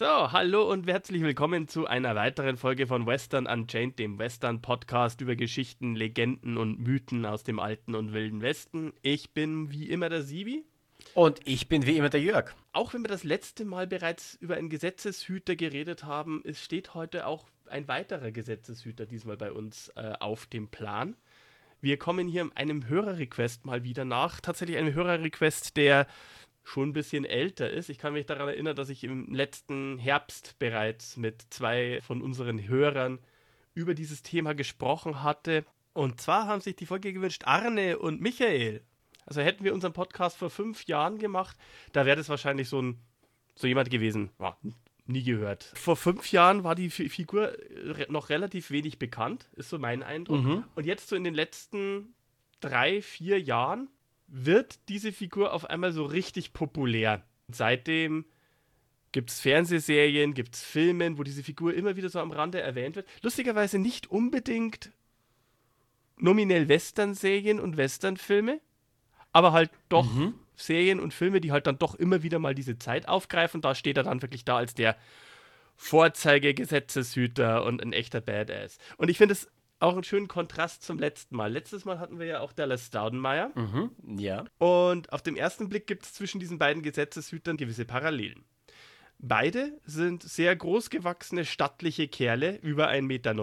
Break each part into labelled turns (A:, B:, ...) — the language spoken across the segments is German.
A: So, hallo und herzlich willkommen zu einer weiteren Folge von Western Unchained, dem Western-Podcast über Geschichten, Legenden und Mythen aus dem alten und wilden Westen. Ich bin wie immer der Sibi.
B: Und ich bin wie immer der Jörg.
A: Auch wenn wir das letzte Mal bereits über einen Gesetzeshüter geredet haben, es steht heute auch ein weiterer Gesetzeshüter diesmal bei uns äh, auf dem Plan. Wir kommen hier einem Hörerrequest mal wieder nach. Tatsächlich einem Hörerrequest, der schon ein bisschen älter ist. Ich kann mich daran erinnern, dass ich im letzten Herbst bereits mit zwei von unseren Hörern über dieses Thema gesprochen hatte. Und zwar haben sich die Folge gewünscht Arne und Michael. Also hätten wir unseren Podcast vor fünf Jahren gemacht, da wäre das wahrscheinlich so ein so jemand gewesen. Ja, nie gehört. Vor fünf Jahren war die Fi- Figur re noch relativ wenig bekannt, ist so mein Eindruck.
B: Mhm.
A: Und jetzt so in den letzten drei, vier Jahren wird diese Figur auf einmal so richtig populär. Und seitdem gibt es Fernsehserien, gibt es Filme, wo diese Figur immer wieder so am Rande erwähnt wird. Lustigerweise nicht unbedingt nominell Western-Serien und Western-Filme, aber halt doch Serien und Filme, die halt dann doch immer wieder mal diese Zeit aufgreifen. Da steht er dann wirklich da als der Vorzeige-Gesetzeshüter und ein echter Badass. Und ich finde es auch einen schönen Kontrast zum letzten Mal. Letztes Mal hatten wir ja auch Dallas Staudenmeier.
B: Mhm. Ja.
A: Und auf dem ersten Blick gibt es zwischen diesen beiden Gesetzeshütern gewisse Parallelen. Beide sind sehr großgewachsene, stattliche Kerle, über 1,90 Meter.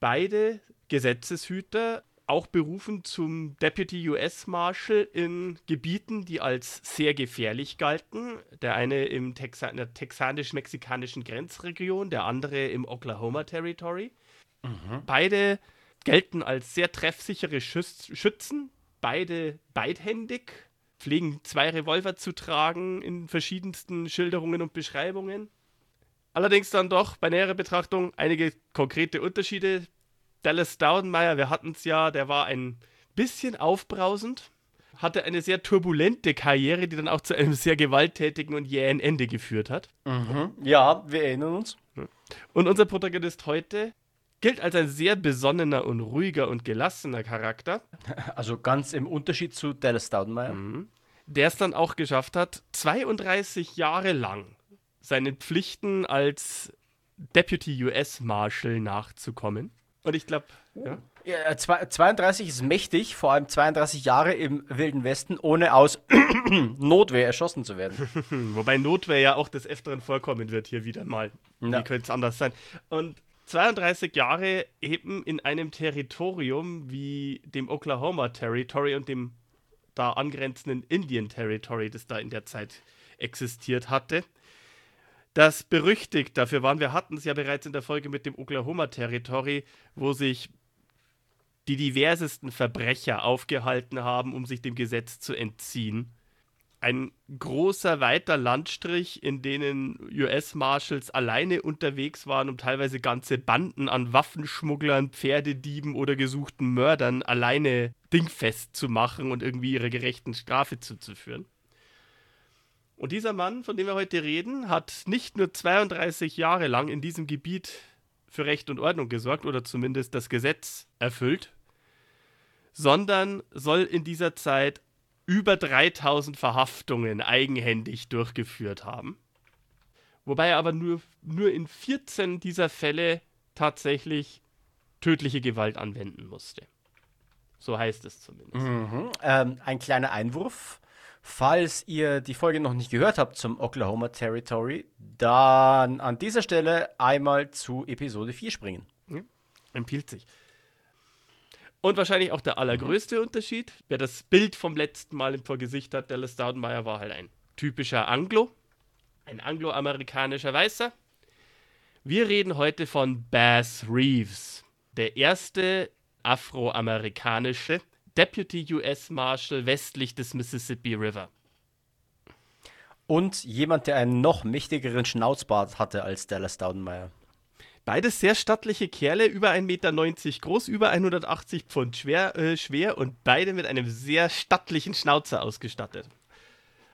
A: Beide Gesetzeshüter, auch berufen zum Deputy US Marshal in Gebieten, die als sehr gefährlich galten. Der eine im Texa in der texanisch-mexikanischen Grenzregion, der andere im Oklahoma Territory. Beide gelten als sehr treffsichere Schütz Schützen, beide beidhändig, pflegen zwei Revolver zu tragen in verschiedensten Schilderungen und Beschreibungen. Allerdings dann doch bei näherer Betrachtung einige konkrete Unterschiede. Dallas Staudenmeier, wir hatten es ja, der war ein bisschen aufbrausend, hatte eine sehr turbulente Karriere, die dann auch zu einem sehr gewalttätigen und jähen Ende geführt hat.
B: Mhm. Ja, wir erinnern uns.
A: Und unser Protagonist heute gilt als ein sehr besonnener und ruhiger und gelassener Charakter,
B: Also ganz im Unterschied zu Dallas Staudenmeier.
A: der es dann auch geschafft hat, 32 Jahre lang seinen Pflichten als Deputy US Marshal nachzukommen. Und ich glaube, ja,
B: Ja, zwei- 32 ist mächtig, vor allem 32 Jahre im Wilden Westen, ohne aus Notwehr erschossen zu werden.
A: Wobei Notwehr ja auch des Öfteren vorkommen wird hier wieder mal.
B: Ja.
A: Wie könnte es anders sein? Und 32 Jahre eben in einem Territorium wie dem Oklahoma Territory und dem da angrenzenden Indian Territory, das da in der Zeit existiert hatte. Das berüchtigt, dafür waren wir hatten es ja bereits in der Folge mit dem Oklahoma Territory, wo sich die diversesten Verbrecher aufgehalten haben, um sich dem Gesetz zu entziehen ein großer, weiter Landstrich, in denen US-Marshals alleine unterwegs waren, um teilweise ganze Banden an Waffenschmugglern, Pferdedieben oder gesuchten Mördern alleine dingfest zu machen und irgendwie ihre gerechten Strafe zuzuführen. Und dieser Mann, von dem wir heute reden, hat nicht nur 32 Jahre lang in diesem Gebiet für Recht und Ordnung gesorgt oder zumindest das Gesetz erfüllt, sondern soll in dieser Zeit über 3000 Verhaftungen eigenhändig durchgeführt haben. Wobei er aber nur, nur in 14 dieser Fälle tatsächlich tödliche Gewalt anwenden musste. So heißt es zumindest.
B: Mhm. Ähm, ein kleiner Einwurf. Falls ihr die Folge noch nicht gehört habt zum Oklahoma Territory, dann an dieser Stelle einmal zu Episode 4 springen.
A: Empfiehlt sich. Und wahrscheinlich auch der allergrößte Unterschied, wer das Bild vom letzten Mal im Vorgesicht hat, Dallas Staudenmeier war halt ein typischer Anglo, ein angloamerikanischer Weißer. Wir reden heute von Bass Reeves, der erste afroamerikanische Deputy US Marshal westlich des Mississippi River.
B: Und jemand, der einen noch mächtigeren Schnauzbart hatte als Dallas Staudenmeier.
A: Beides sehr stattliche Kerle, über 1,90 Meter groß, über 180 Pfund schwer, äh, schwer und beide mit einem sehr stattlichen Schnauzer ausgestattet.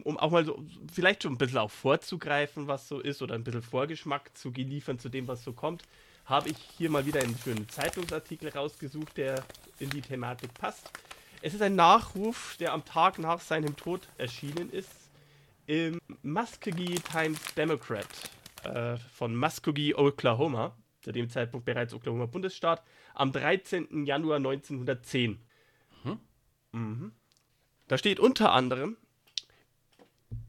A: Um auch mal so, vielleicht schon ein bisschen auch vorzugreifen, was so ist, oder ein bisschen Vorgeschmack zu liefern zu dem, was so kommt, habe ich hier mal wieder einen schönen Zeitungsartikel rausgesucht, der in die Thematik passt. Es ist ein Nachruf, der am Tag nach seinem Tod erschienen ist, im Muskogee Times Democrat äh, von Muskogee, Oklahoma, zu dem Zeitpunkt bereits Oklahoma Bundesstaat, am 13. Januar 1910. Mhm. Mhm. Da steht unter anderem,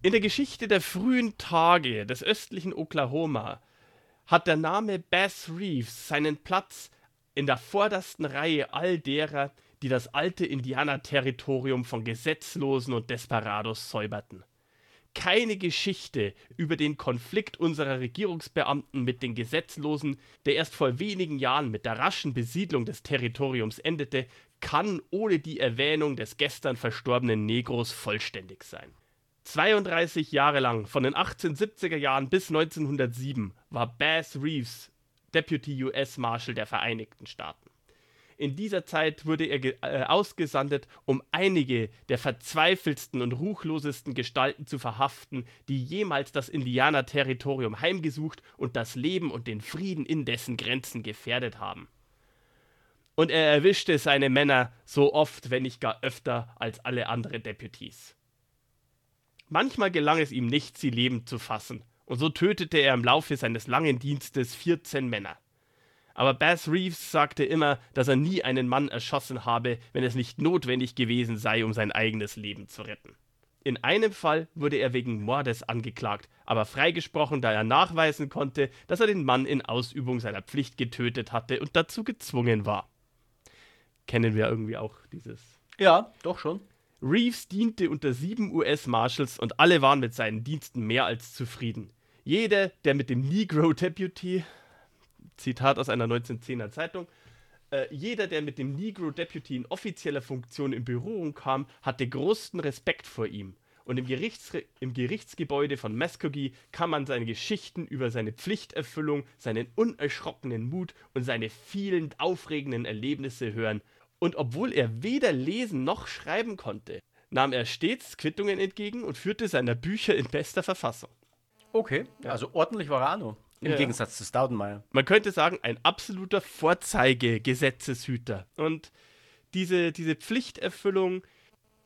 A: in der Geschichte der frühen Tage des östlichen Oklahoma hat der Name Bass Reeves seinen Platz in der vordersten Reihe all derer, die das alte Indianerterritorium von Gesetzlosen und Desperados säuberten keine Geschichte über den Konflikt unserer Regierungsbeamten mit den Gesetzlosen, der erst vor wenigen Jahren mit der raschen Besiedlung des Territoriums endete, kann ohne die Erwähnung des gestern verstorbenen Negros vollständig sein. 32 Jahre lang, von den 1870er Jahren bis 1907, war Bass Reeves Deputy US Marshal der Vereinigten Staaten. In dieser Zeit wurde er äh, ausgesandet, um einige der verzweifeltsten und ruchlosesten Gestalten zu verhaften, die jemals das Indianerterritorium heimgesucht und das Leben und den Frieden in dessen Grenzen gefährdet haben. Und er erwischte seine Männer so oft, wenn nicht gar öfter, als alle anderen Deputies. Manchmal gelang es ihm nicht, sie lebend zu fassen, und so tötete er im Laufe seines langen Dienstes 14 Männer. Aber Bass Reeves sagte immer, dass er nie einen Mann erschossen habe, wenn es nicht notwendig gewesen sei, um sein eigenes Leben zu retten. In einem Fall wurde er wegen Mordes angeklagt, aber freigesprochen, da er nachweisen konnte, dass er den Mann in Ausübung seiner Pflicht getötet hatte und dazu gezwungen war. Kennen wir irgendwie auch dieses.
B: Ja, doch schon.
A: Reeves diente unter sieben US-Marshals und alle waren mit seinen Diensten mehr als zufrieden. Jeder, der mit dem Negro Deputy, Zitat aus einer 1910er Zeitung. Äh, jeder, der mit dem Negro Deputy in offizieller Funktion in Berührung kam, hatte größten Respekt vor ihm. Und im, Gerichts im Gerichtsgebäude von Muskogee kann man seine Geschichten über seine Pflichterfüllung, seinen unerschrockenen Mut und seine vielen aufregenden Erlebnisse hören. Und obwohl er weder lesen noch schreiben konnte, nahm er stets Quittungen entgegen und führte seine Bücher in bester Verfassung.
B: Okay, also ordentlich war er auch noch. Im ja. Gegensatz zu Staudenmeier.
A: Man könnte sagen, ein absoluter Vorzeigegesetzeshüter. Und diese, diese Pflichterfüllung,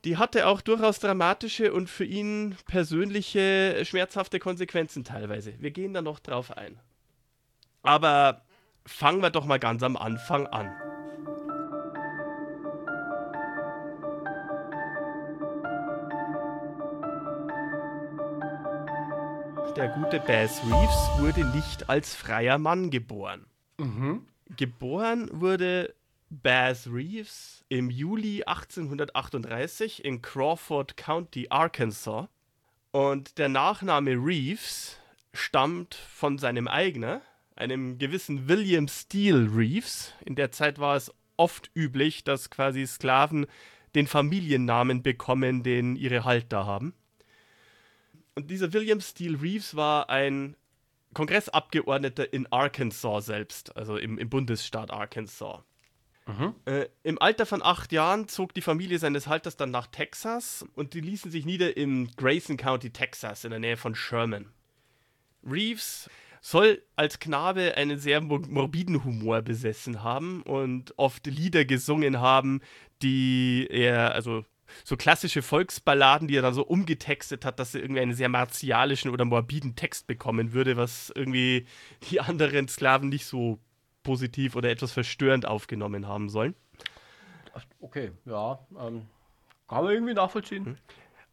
A: die hatte auch durchaus dramatische und für ihn persönliche schmerzhafte Konsequenzen teilweise. Wir gehen da noch drauf ein. Aber fangen wir doch mal ganz am Anfang an. Der gute Bass Reeves wurde nicht als freier Mann geboren. Mhm. Geboren wurde Bass Reeves im Juli 1838 in Crawford County, Arkansas. Und der Nachname Reeves stammt von seinem Eigner, einem gewissen William Steele Reeves. In der Zeit war es oft üblich, dass quasi Sklaven den Familiennamen bekommen, den ihre Halter haben. Und dieser William Steele Reeves war ein Kongressabgeordneter in Arkansas selbst, also im, im Bundesstaat Arkansas. Mhm. Äh, Im Alter von acht Jahren zog die Familie seines Halters dann nach Texas und die ließen sich nieder im Grayson County, Texas, in der Nähe von Sherman. Reeves soll als Knabe einen sehr morbiden Humor besessen haben und oft Lieder gesungen haben, die er, also so klassische Volksballaden, die er dann so umgetextet hat, dass er irgendwie einen sehr martialischen oder morbiden Text bekommen würde, was irgendwie die anderen Sklaven nicht so positiv oder etwas verstörend aufgenommen haben sollen.
B: Okay, ja, ähm, kann man irgendwie nachvollziehen. Hm.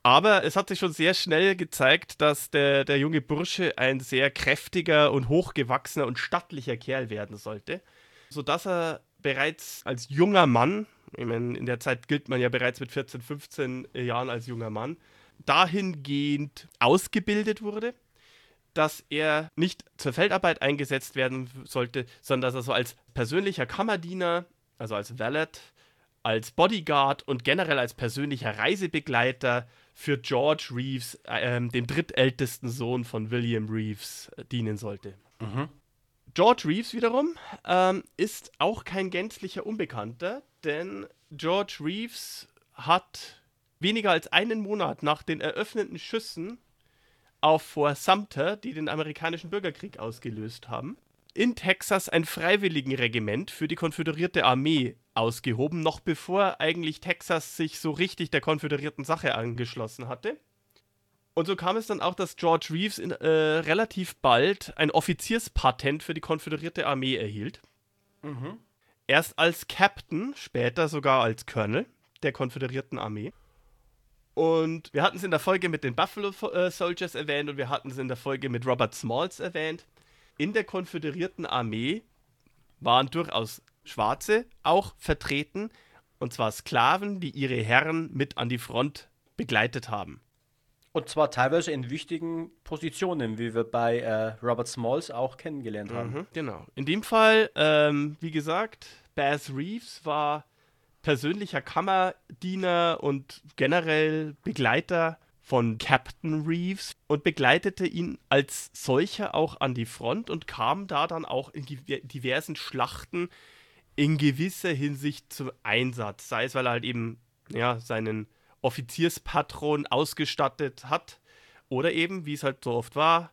A: Aber es hat sich schon sehr schnell gezeigt, dass der, der junge Bursche ein sehr kräftiger und hochgewachsener und stattlicher Kerl werden sollte, sodass er bereits als junger Mann ich meine, in der Zeit gilt man ja bereits mit 14, 15 Jahren als junger Mann, dahingehend ausgebildet wurde, dass er nicht zur Feldarbeit eingesetzt werden sollte, sondern dass er so als persönlicher Kammerdiener, also als Valet, als Bodyguard und generell als persönlicher Reisebegleiter für George Reeves, äh, dem drittältesten Sohn von William Reeves, äh, dienen sollte. Mhm. George Reeves wiederum ähm, ist auch kein gänzlicher Unbekannter, denn George Reeves hat weniger als einen Monat nach den eröffneten Schüssen auf Fort Sumter, die den amerikanischen Bürgerkrieg ausgelöst haben, in Texas ein Freiwilligenregiment für die konföderierte Armee ausgehoben, noch bevor eigentlich Texas sich so richtig der konföderierten Sache angeschlossen hatte. Und so kam es dann auch, dass George Reeves in, äh, relativ bald ein Offizierspatent für die konföderierte Armee erhielt.
B: Mhm.
A: Erst als Captain, später sogar als Colonel der konföderierten Armee. Und wir hatten es in der Folge mit den Buffalo äh, Soldiers erwähnt und wir hatten es in der Folge mit Robert Smalls erwähnt. In der konföderierten Armee waren durchaus Schwarze auch vertreten, und zwar Sklaven, die ihre Herren mit an die Front begleitet haben.
B: Und zwar teilweise in wichtigen Positionen, wie wir bei äh, Robert Smalls auch kennengelernt haben.
A: Mhm, genau. In dem Fall, ähm, wie gesagt, Bass Reeves war persönlicher Kammerdiener und generell Begleiter von Captain Reeves und begleitete ihn als solcher auch an die Front und kam da dann auch in diversen Schlachten in gewisser Hinsicht zum Einsatz. Sei es, weil er halt eben ja, seinen Offizierspatron ausgestattet hat oder eben, wie es halt so oft war,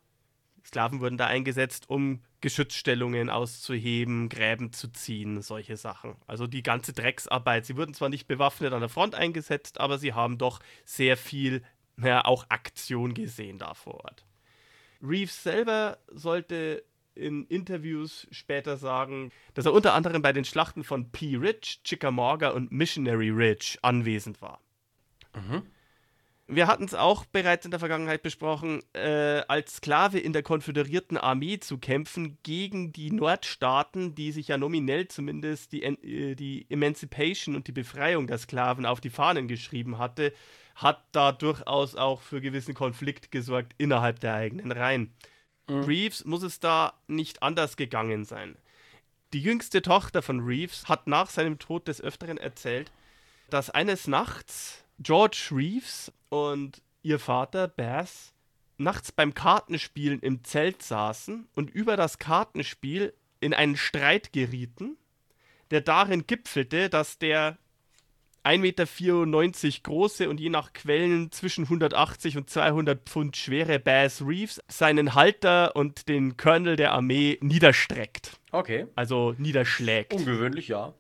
A: Sklaven wurden da eingesetzt, um Geschützstellungen auszuheben, Gräben zu ziehen, solche Sachen. Also die ganze Drecksarbeit. Sie wurden zwar nicht bewaffnet an der Front eingesetzt, aber sie haben doch sehr viel, naja, auch Aktion gesehen da vor Ort. Reeves selber sollte in Interviews später sagen, dass er unter anderem bei den Schlachten von P. Ridge, Chickamauga und Missionary Ridge anwesend war. Mhm. Wir hatten es auch bereits in der Vergangenheit besprochen, äh, als Sklave in der konföderierten Armee zu kämpfen gegen die Nordstaaten, die sich ja nominell zumindest die, äh, die Emancipation und die Befreiung der Sklaven auf die Fahnen geschrieben hatte, hat da durchaus auch für gewissen Konflikt gesorgt innerhalb der eigenen Reihen. Mhm. Reeves muss es da nicht anders gegangen sein. Die jüngste Tochter von Reeves hat nach seinem Tod des Öfteren erzählt, dass eines Nachts George Reeves und ihr Vater Bass nachts beim Kartenspielen im Zelt saßen und über das Kartenspiel in einen Streit gerieten, der darin gipfelte, dass der 1,94 Meter große und je nach Quellen zwischen 180 und 200 Pfund schwere Bass Reeves seinen Halter und den Colonel der Armee niederstreckt.
B: Okay.
A: Also niederschlägt.
B: Ungewöhnlich, ja.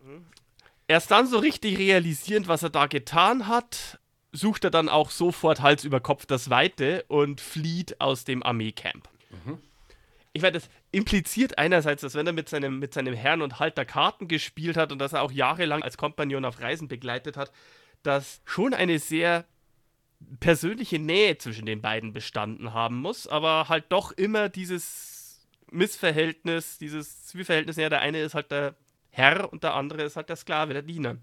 A: Erst dann so richtig realisierend, was er da getan hat, sucht er dann auch sofort Hals über Kopf das Weite und flieht aus dem Armeecamp. Mhm. Ich meine, das impliziert einerseits, dass wenn er mit seinem, mit seinem Herrn und Halter Karten gespielt hat und dass er auch jahrelang als Kompagnon auf Reisen begleitet hat, dass schon eine sehr persönliche Nähe zwischen den beiden bestanden haben muss, aber halt doch immer dieses Missverhältnis, dieses Zwiespältnis, ja, der eine ist halt der Herr und der andere ist halt der Sklave, der Diener.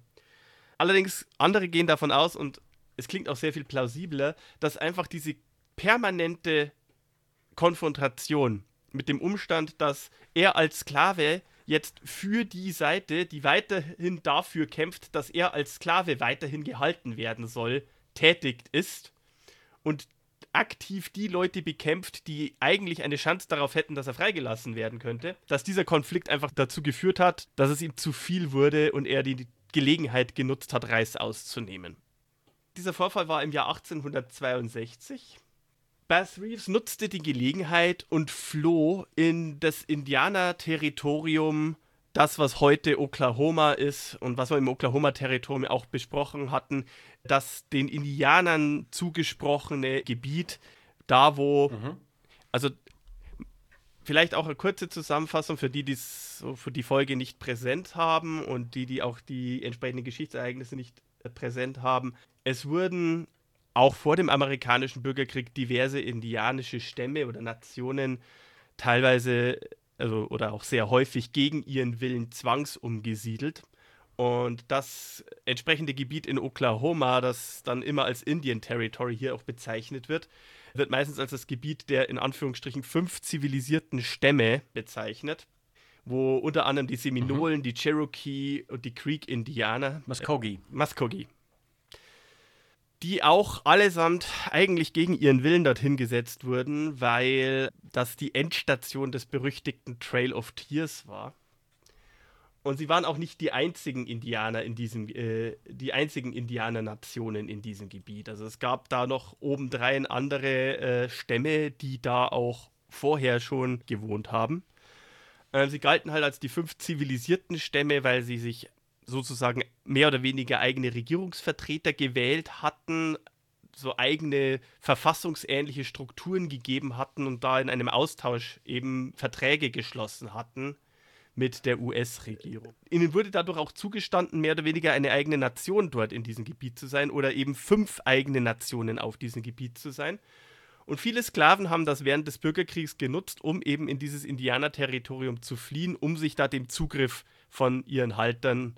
A: Allerdings, andere gehen davon aus, und es klingt auch sehr viel plausibler, dass einfach diese permanente Konfrontation mit dem Umstand, dass er als Sklave jetzt für die Seite, die weiterhin dafür kämpft, dass er als Sklave weiterhin gehalten werden soll, tätig ist und aktiv die Leute bekämpft, die eigentlich eine Chance darauf hätten, dass er freigelassen werden könnte, dass dieser Konflikt einfach dazu geführt hat, dass es ihm zu viel wurde und er die Gelegenheit genutzt hat, Reis auszunehmen. Dieser Vorfall war im Jahr 1862. Bass Reeves nutzte die Gelegenheit und floh in das Indianer-Territorium, das, was heute Oklahoma ist und was wir im Oklahoma-Territorium auch besprochen hatten, das den Indianern zugesprochene Gebiet, da wo, mhm. also vielleicht auch eine kurze Zusammenfassung für die, die so für die Folge nicht präsent haben und die, die auch die entsprechenden Geschichtsereignisse nicht äh, präsent haben. Es wurden auch vor dem amerikanischen Bürgerkrieg diverse indianische Stämme oder Nationen teilweise also, oder auch sehr häufig gegen ihren Willen zwangsumgesiedelt. Und das entsprechende Gebiet in Oklahoma, das dann immer als Indian Territory hier auch bezeichnet wird, wird meistens als das Gebiet der in Anführungsstrichen fünf zivilisierten Stämme bezeichnet, wo unter anderem die Seminolen, mhm. die Cherokee und die Creek-Indianer.
B: Muskogee.
A: Äh, Muskogee die auch allesamt eigentlich gegen ihren Willen dorthin gesetzt wurden, weil das die Endstation des berüchtigten Trail of Tears war. Und sie waren auch nicht die einzigen Indianer in diesem, äh, die einzigen Indianernationen in diesem Gebiet. Also es gab da noch obendrein andere äh, Stämme, die da auch vorher schon gewohnt haben. Äh, sie galten halt als die fünf zivilisierten Stämme, weil sie sich sozusagen mehr oder weniger eigene Regierungsvertreter gewählt hatten, so eigene verfassungsähnliche Strukturen gegeben hatten und da in einem Austausch eben Verträge geschlossen hatten mit der US-Regierung. Ihnen wurde dadurch auch zugestanden, mehr oder weniger eine eigene Nation dort in diesem Gebiet zu sein oder eben fünf eigene Nationen auf diesem Gebiet zu sein. Und viele Sklaven haben das während des Bürgerkriegs genutzt, um eben in dieses Indianerterritorium zu fliehen, um sich da dem Zugriff von ihren Haltern,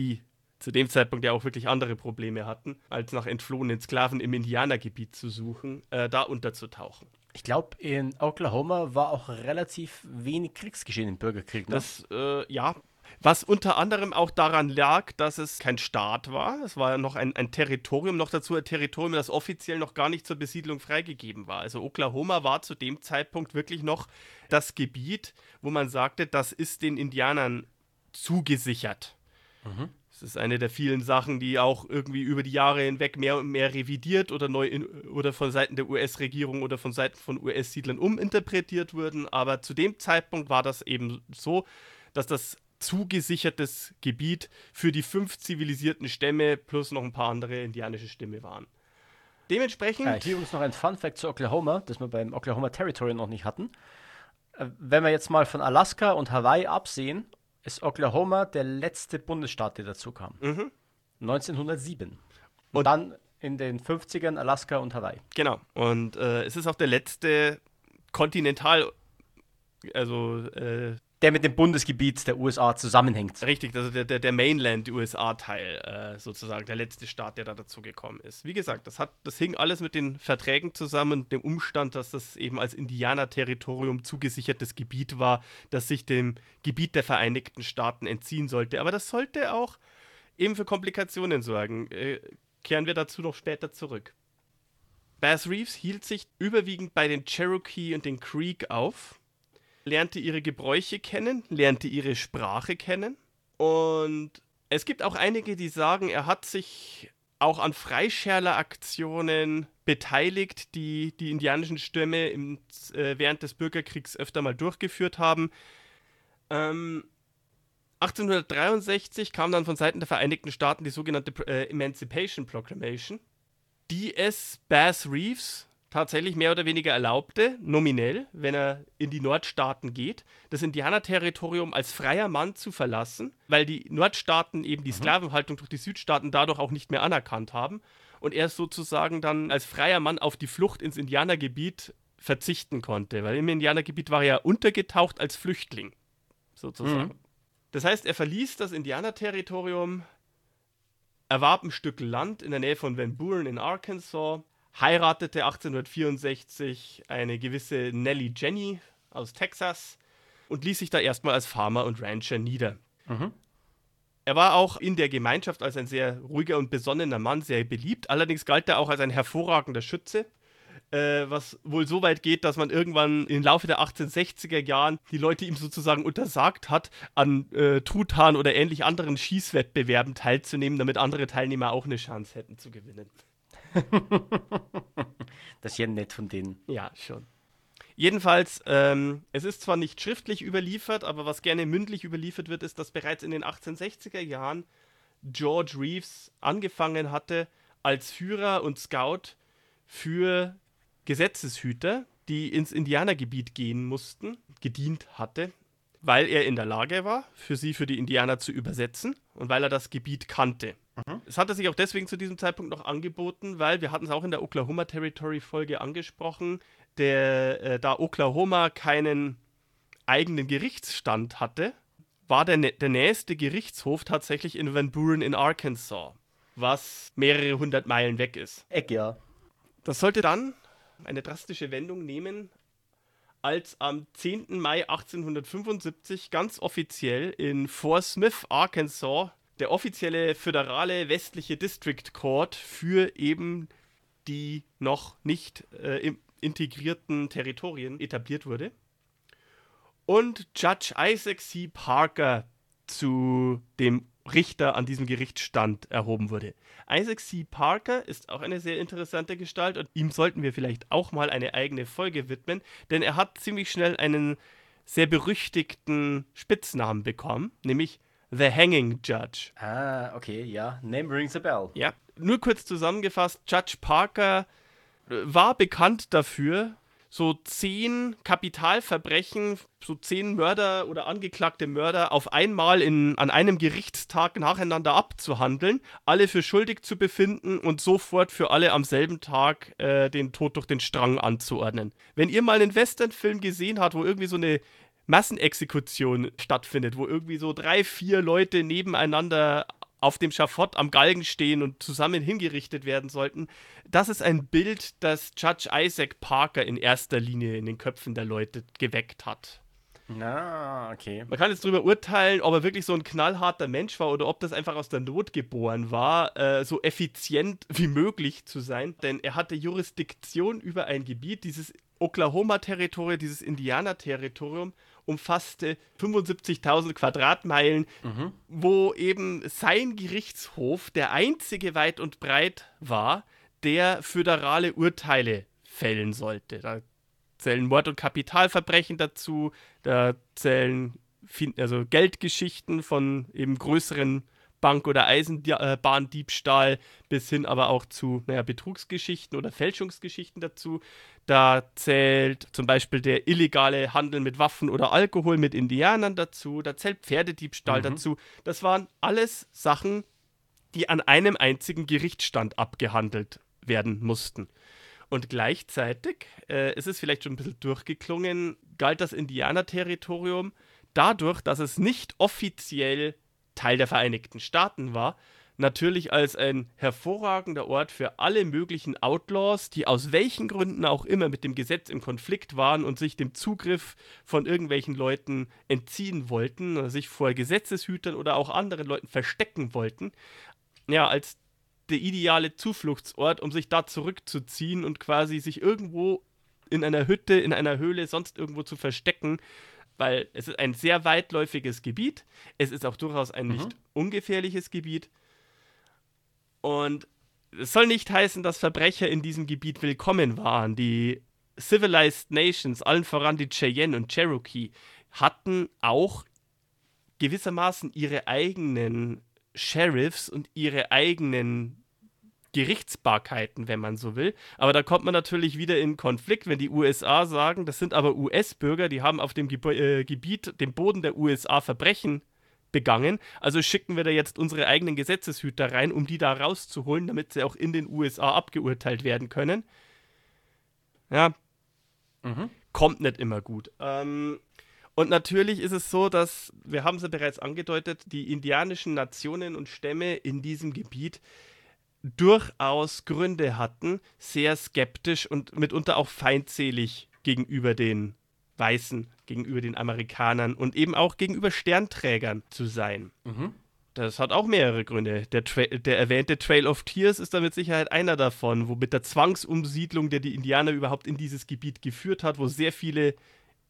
A: die zu dem Zeitpunkt ja auch wirklich andere Probleme hatten, als nach entflohenen Sklaven im Indianergebiet zu suchen, äh, da unterzutauchen.
B: Ich glaube, in Oklahoma war auch relativ wenig Kriegsgeschehen im Bürgerkrieg. Ne?
A: Das, äh, ja. Was unter anderem auch daran lag, dass es kein Staat war. Es war noch ein, ein Territorium, noch dazu ein Territorium, das offiziell noch gar nicht zur Besiedlung freigegeben war. Also Oklahoma war zu dem Zeitpunkt wirklich noch das Gebiet, wo man sagte, das ist den Indianern zugesichert. Mhm. Das ist eine der vielen Sachen, die auch irgendwie über die Jahre hinweg mehr und mehr revidiert oder neu in, oder von Seiten der US-Regierung oder von Seiten von US-Siedlern uminterpretiert wurden. Aber zu dem Zeitpunkt war das eben so, dass das zugesichertes Gebiet für die fünf zivilisierten Stämme plus noch ein paar andere indianische Stämme waren. Dementsprechend.
B: Ja, hier übrigens noch ein Fun Fact zu Oklahoma, das wir beim Oklahoma Territory noch nicht hatten. Äh, wenn wir jetzt mal von Alaska und Hawaii absehen ist Oklahoma der letzte Bundesstaat, der dazu kam. Mhm. 1907. Und, und, dann in den 50ern Alaska und Hawaii.
A: Genau. Und äh, es ist auch der letzte Kontinental, also äh,
B: der mit dem Bundesgebiet der USA zusammenhängt.
A: Richtig, also der, der, der Mainland-USA-Teil äh, sozusagen, der letzte Staat, der da dazu gekommen ist. Wie gesagt, das, hat, das hing alles mit den Verträgen zusammen, dem Umstand, dass das eben als Indianerterritorium zugesichertes Gebiet war, das sich dem Gebiet der Vereinigten Staaten entziehen sollte. Aber das sollte auch eben für Komplikationen sorgen. Äh, kehren wir dazu noch später zurück. Bass Reeves hielt sich überwiegend bei den Cherokee und den Creek auf lernte ihre Gebräuche kennen, lernte ihre Sprache kennen. Und es gibt auch einige, die sagen, er hat sich auch an Freischärleraktionen beteiligt, die die indianischen Stämme im, äh, während des Bürgerkriegs öfter mal durchgeführt haben. Ähm, 1863 kam dann von Seiten der Vereinigten Staaten die sogenannte äh, Emancipation Proclamation, die es Bass Reeves tatsächlich mehr oder weniger erlaubte, nominell, wenn er in die Nordstaaten geht, das Indianerterritorium als freier Mann zu verlassen, weil die Nordstaaten eben die mhm. Sklavenhaltung durch die Südstaaten dadurch auch nicht mehr anerkannt haben und er sozusagen dann als freier Mann auf die Flucht ins Indianergebiet verzichten konnte, weil im Indianergebiet war er ja untergetaucht als Flüchtling, sozusagen. Mhm. Das heißt, er verließ das Indianerterritorium, erwarb ein Stück Land in der Nähe von Van Buren in Arkansas, heiratete 1864 eine gewisse Nellie Jenny aus Texas und ließ sich da erstmal als Farmer und Rancher nieder. Mhm. Er war auch in der Gemeinschaft als ein sehr ruhiger und besonnener Mann sehr beliebt. Allerdings galt er auch als ein hervorragender Schütze, äh, was wohl so weit geht, dass man irgendwann im Laufe der 1860er Jahren die Leute ihm sozusagen untersagt hat, an äh, Truthahn oder ähnlich anderen Schießwettbewerben teilzunehmen, damit andere Teilnehmer auch eine Chance hätten zu gewinnen.
B: das ist ja nett von denen.
A: Ja, schon. Jedenfalls, ähm, es ist zwar nicht schriftlich überliefert, aber was gerne mündlich überliefert wird, ist, dass bereits in den 1860er Jahren George Reeves angefangen hatte, als Führer und Scout für Gesetzeshüter, die ins Indianergebiet gehen mussten, gedient hatte, weil er in der Lage war, für sie, für die Indianer zu übersetzen und weil er das Gebiet kannte. Mhm. Es hatte sich auch deswegen zu diesem Zeitpunkt noch angeboten, weil wir hatten es auch in der Oklahoma Territory Folge angesprochen, der, äh, da Oklahoma keinen eigenen Gerichtsstand hatte, war der, der nächste Gerichtshof tatsächlich in Van Buren in Arkansas, was mehrere hundert Meilen weg ist.
B: Eck, ja.
A: Das sollte dann eine drastische Wendung nehmen, als am 10. Mai 1875 ganz offiziell in Fort Smith, Arkansas, der offizielle föderale westliche District Court für eben die noch nicht äh, integrierten Territorien etabliert wurde. Und Judge Isaac C. Parker zu dem Richter an diesem Gerichtsstand erhoben wurde. Isaac C. Parker ist auch eine sehr interessante Gestalt und ihm sollten wir vielleicht auch mal eine eigene Folge widmen, denn er hat ziemlich schnell einen sehr berüchtigten Spitznamen bekommen, nämlich The Hanging Judge.
B: Ah, okay, ja. Name rings a bell.
A: Ja, nur kurz zusammengefasst, Judge Parker äh, war bekannt dafür, so zehn Kapitalverbrechen, so zehn Mörder oder angeklagte Mörder auf einmal in, an einem Gerichtstag nacheinander abzuhandeln, alle für schuldig zu befinden und sofort für alle am selben Tag äh, den Tod durch den Strang anzuordnen. Wenn ihr mal einen Westernfilm gesehen habt, wo irgendwie so eine Massenexekution stattfindet, wo irgendwie so drei, vier Leute nebeneinander auf dem Schafott am Galgen stehen und zusammen hingerichtet werden sollten. Das ist ein Bild, das Judge Isaac Parker in erster Linie in den Köpfen der Leute geweckt hat.
B: Na, okay.
A: Man kann jetzt darüber urteilen, ob er wirklich so ein knallharter Mensch war oder ob das einfach aus der Not geboren war, äh, so effizient wie möglich zu sein. Denn er hatte Jurisdiktion über ein Gebiet, dieses Oklahoma-Territorium, dieses Indianer-Territorium, umfasste 75.000 Quadratmeilen, mhm. wo eben sein Gerichtshof der einzige weit und breit war, der föderale Urteile fällen sollte. Da zählen Mord- und Kapitalverbrechen dazu, da zählen also Geldgeschichten von eben größeren Bank- oder Eisenbahndiebstahl bis hin aber auch zu naja, Betrugsgeschichten oder Fälschungsgeschichten dazu. Da zählt zum Beispiel der illegale Handel mit Waffen oder Alkohol mit Indianern dazu. Da zählt Pferdediebstahl mhm. dazu. Das waren alles Sachen, die an einem einzigen Gerichtsstand abgehandelt werden mussten. Und gleichzeitig, äh, es ist vielleicht schon ein bisschen durchgeklungen, galt das Indianerterritorium dadurch, dass es nicht offiziell Teil der Vereinigten Staaten war, natürlich als ein hervorragender Ort für alle möglichen Outlaws, die aus welchen Gründen auch immer mit dem Gesetz im Konflikt waren und sich dem Zugriff von irgendwelchen Leuten entziehen wollten, oder sich vor Gesetzeshütern oder auch anderen Leuten verstecken wollten. Ja, als der ideale Zufluchtsort, um sich da zurückzuziehen und quasi sich irgendwo in einer Hütte, in einer Höhle, sonst irgendwo zu verstecken, weil es ist ein sehr weitläufiges Gebiet. Es ist auch durchaus ein mhm. nicht ungefährliches Gebiet. Und es soll nicht heißen, dass Verbrecher in diesem Gebiet willkommen waren. Die Civilized Nations, allen voran die Cheyenne und Cherokee, hatten auch gewissermaßen ihre eigenen Sheriffs und ihre eigenen Gerichtsbarkeiten, wenn man so will. Aber da kommt man natürlich wieder in Konflikt, wenn die USA sagen, das sind aber US-Bürger, die haben auf dem Ge äh, Gebiet, dem Boden der USA Verbrechen begangen. Also schicken wir da jetzt unsere eigenen Gesetzeshüter rein, um die da rauszuholen, damit sie auch in den USA abgeurteilt werden können. Ja, mhm. kommt nicht immer gut. Ähm, und natürlich ist es so, dass, wir haben es ja bereits angedeutet, die indianischen Nationen und Stämme in diesem Gebiet durchaus Gründe hatten, sehr skeptisch und mitunter auch feindselig gegenüber den Weißen, gegenüber den Amerikanern und eben auch gegenüber Sternträgern zu sein. Mhm. Das hat auch mehrere Gründe. Der, der, erwähnte Trail of Tears ist da mit Sicherheit einer davon, wo mit der Zwangsumsiedlung, der die Indianer überhaupt in dieses Gebiet geführt hat, wo sehr viele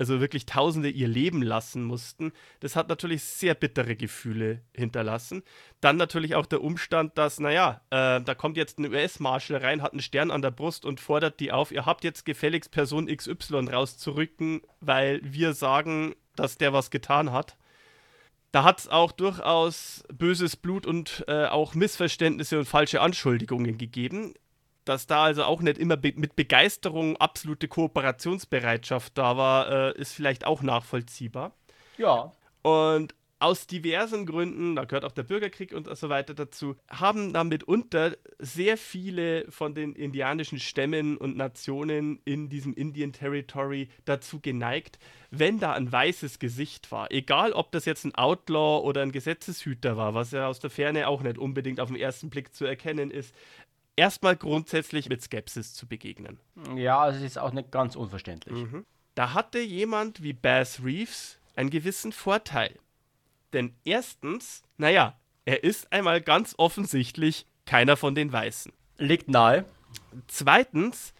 A: also wirklich Tausende ihr Leben lassen mussten, das hat natürlich sehr bittere Gefühle hinterlassen. Dann natürlich auch der Umstand, dass, naja, äh, da kommt jetzt ein US-Marshal rein, hat einen Stern an der Brust und fordert die auf, ihr habt jetzt gefälligst Person XY rauszurücken, weil wir sagen, dass der was getan hat. Da hat es auch durchaus böses Blut und äh, auch Missverständnisse und falsche Anschuldigungen gegeben dass da also auch nicht immer be mit Begeisterung absolute Kooperationsbereitschaft da war, äh, ist vielleicht auch nachvollziehbar.
B: Ja.
A: Und aus diversen Gründen, da gehört auch der Bürgerkrieg und so weiter dazu, haben damit unter sehr viele von den indianischen Stämmen und Nationen in diesem Indian Territory dazu geneigt, wenn da ein weißes Gesicht war, egal ob das jetzt ein Outlaw oder ein Gesetzeshüter war, was ja aus der Ferne auch nicht unbedingt auf den ersten Blick zu erkennen ist, erstmal grundsätzlich mit Skepsis zu begegnen.
B: Ja, es ist auch nicht ganz unverständlich.
A: Mhm. Da hatte jemand wie Bass Reeves einen gewissen Vorteil. Denn erstens, naja, er ist einmal ganz offensichtlich keiner von den Weißen.
B: Liegt nahe.
A: Zweitens,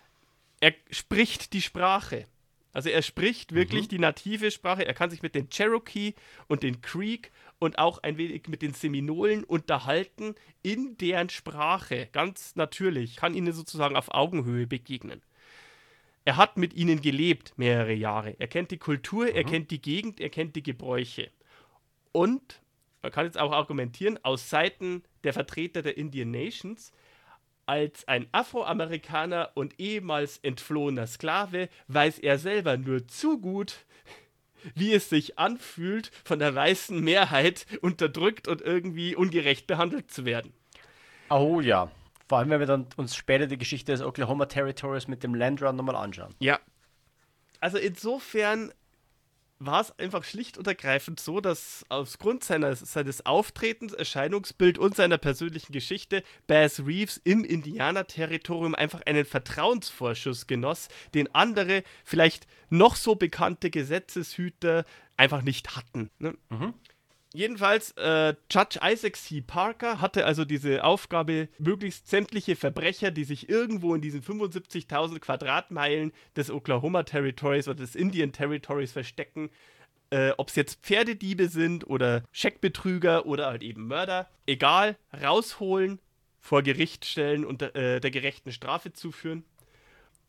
A: er spricht die Sprache. Also er spricht wirklich die native Sprache. Er kann sich mit den Cherokee und den Creek und auch ein wenig mit den Seminolen unterhalten in deren Sprache. Ganz natürlich. Kann ihnen sozusagen auf Augenhöhe begegnen. Er hat mit ihnen gelebt mehrere Jahre. Er kennt die Kultur, er kennt die Gegend, er kennt die Gebräuche. Und man kann jetzt auch argumentieren, aus Seiten der Vertreter der Indian Nations, als ein Afroamerikaner und ehemals entflohener Sklave weiß er selber nur zu gut, wie es sich anfühlt, von der weißen Mehrheit unterdrückt und irgendwie ungerecht behandelt zu werden.
B: Oh ja. Vor allem, wenn wir dann uns später die Geschichte des Oklahoma Territories mit dem Land Run nochmal anschauen.
A: Ja. Also insofern war es einfach schlicht und ergreifend so, dass aufgrund seines, seines Auftretens, Erscheinungsbild und seiner persönlichen Geschichte Bass Reeves im Indianerterritorium einfach einen Vertrauensvorschuss genoss, den andere, vielleicht noch so bekannte Gesetzeshüter einfach nicht hatten. Ne? Jedenfalls, äh, Judge Isaac C. Parker hatte also diese Aufgabe, möglichst sämtliche Verbrecher, die sich irgendwo in diesen 75.000 Quadratmeilen des Oklahoma Territories oder des Indian Territories verstecken, äh, ob es jetzt Pferdediebe sind oder Scheckbetrüger oder halt eben Mörder, egal, rausholen, vor Gericht stellen und äh, der gerechten Strafe zuführen.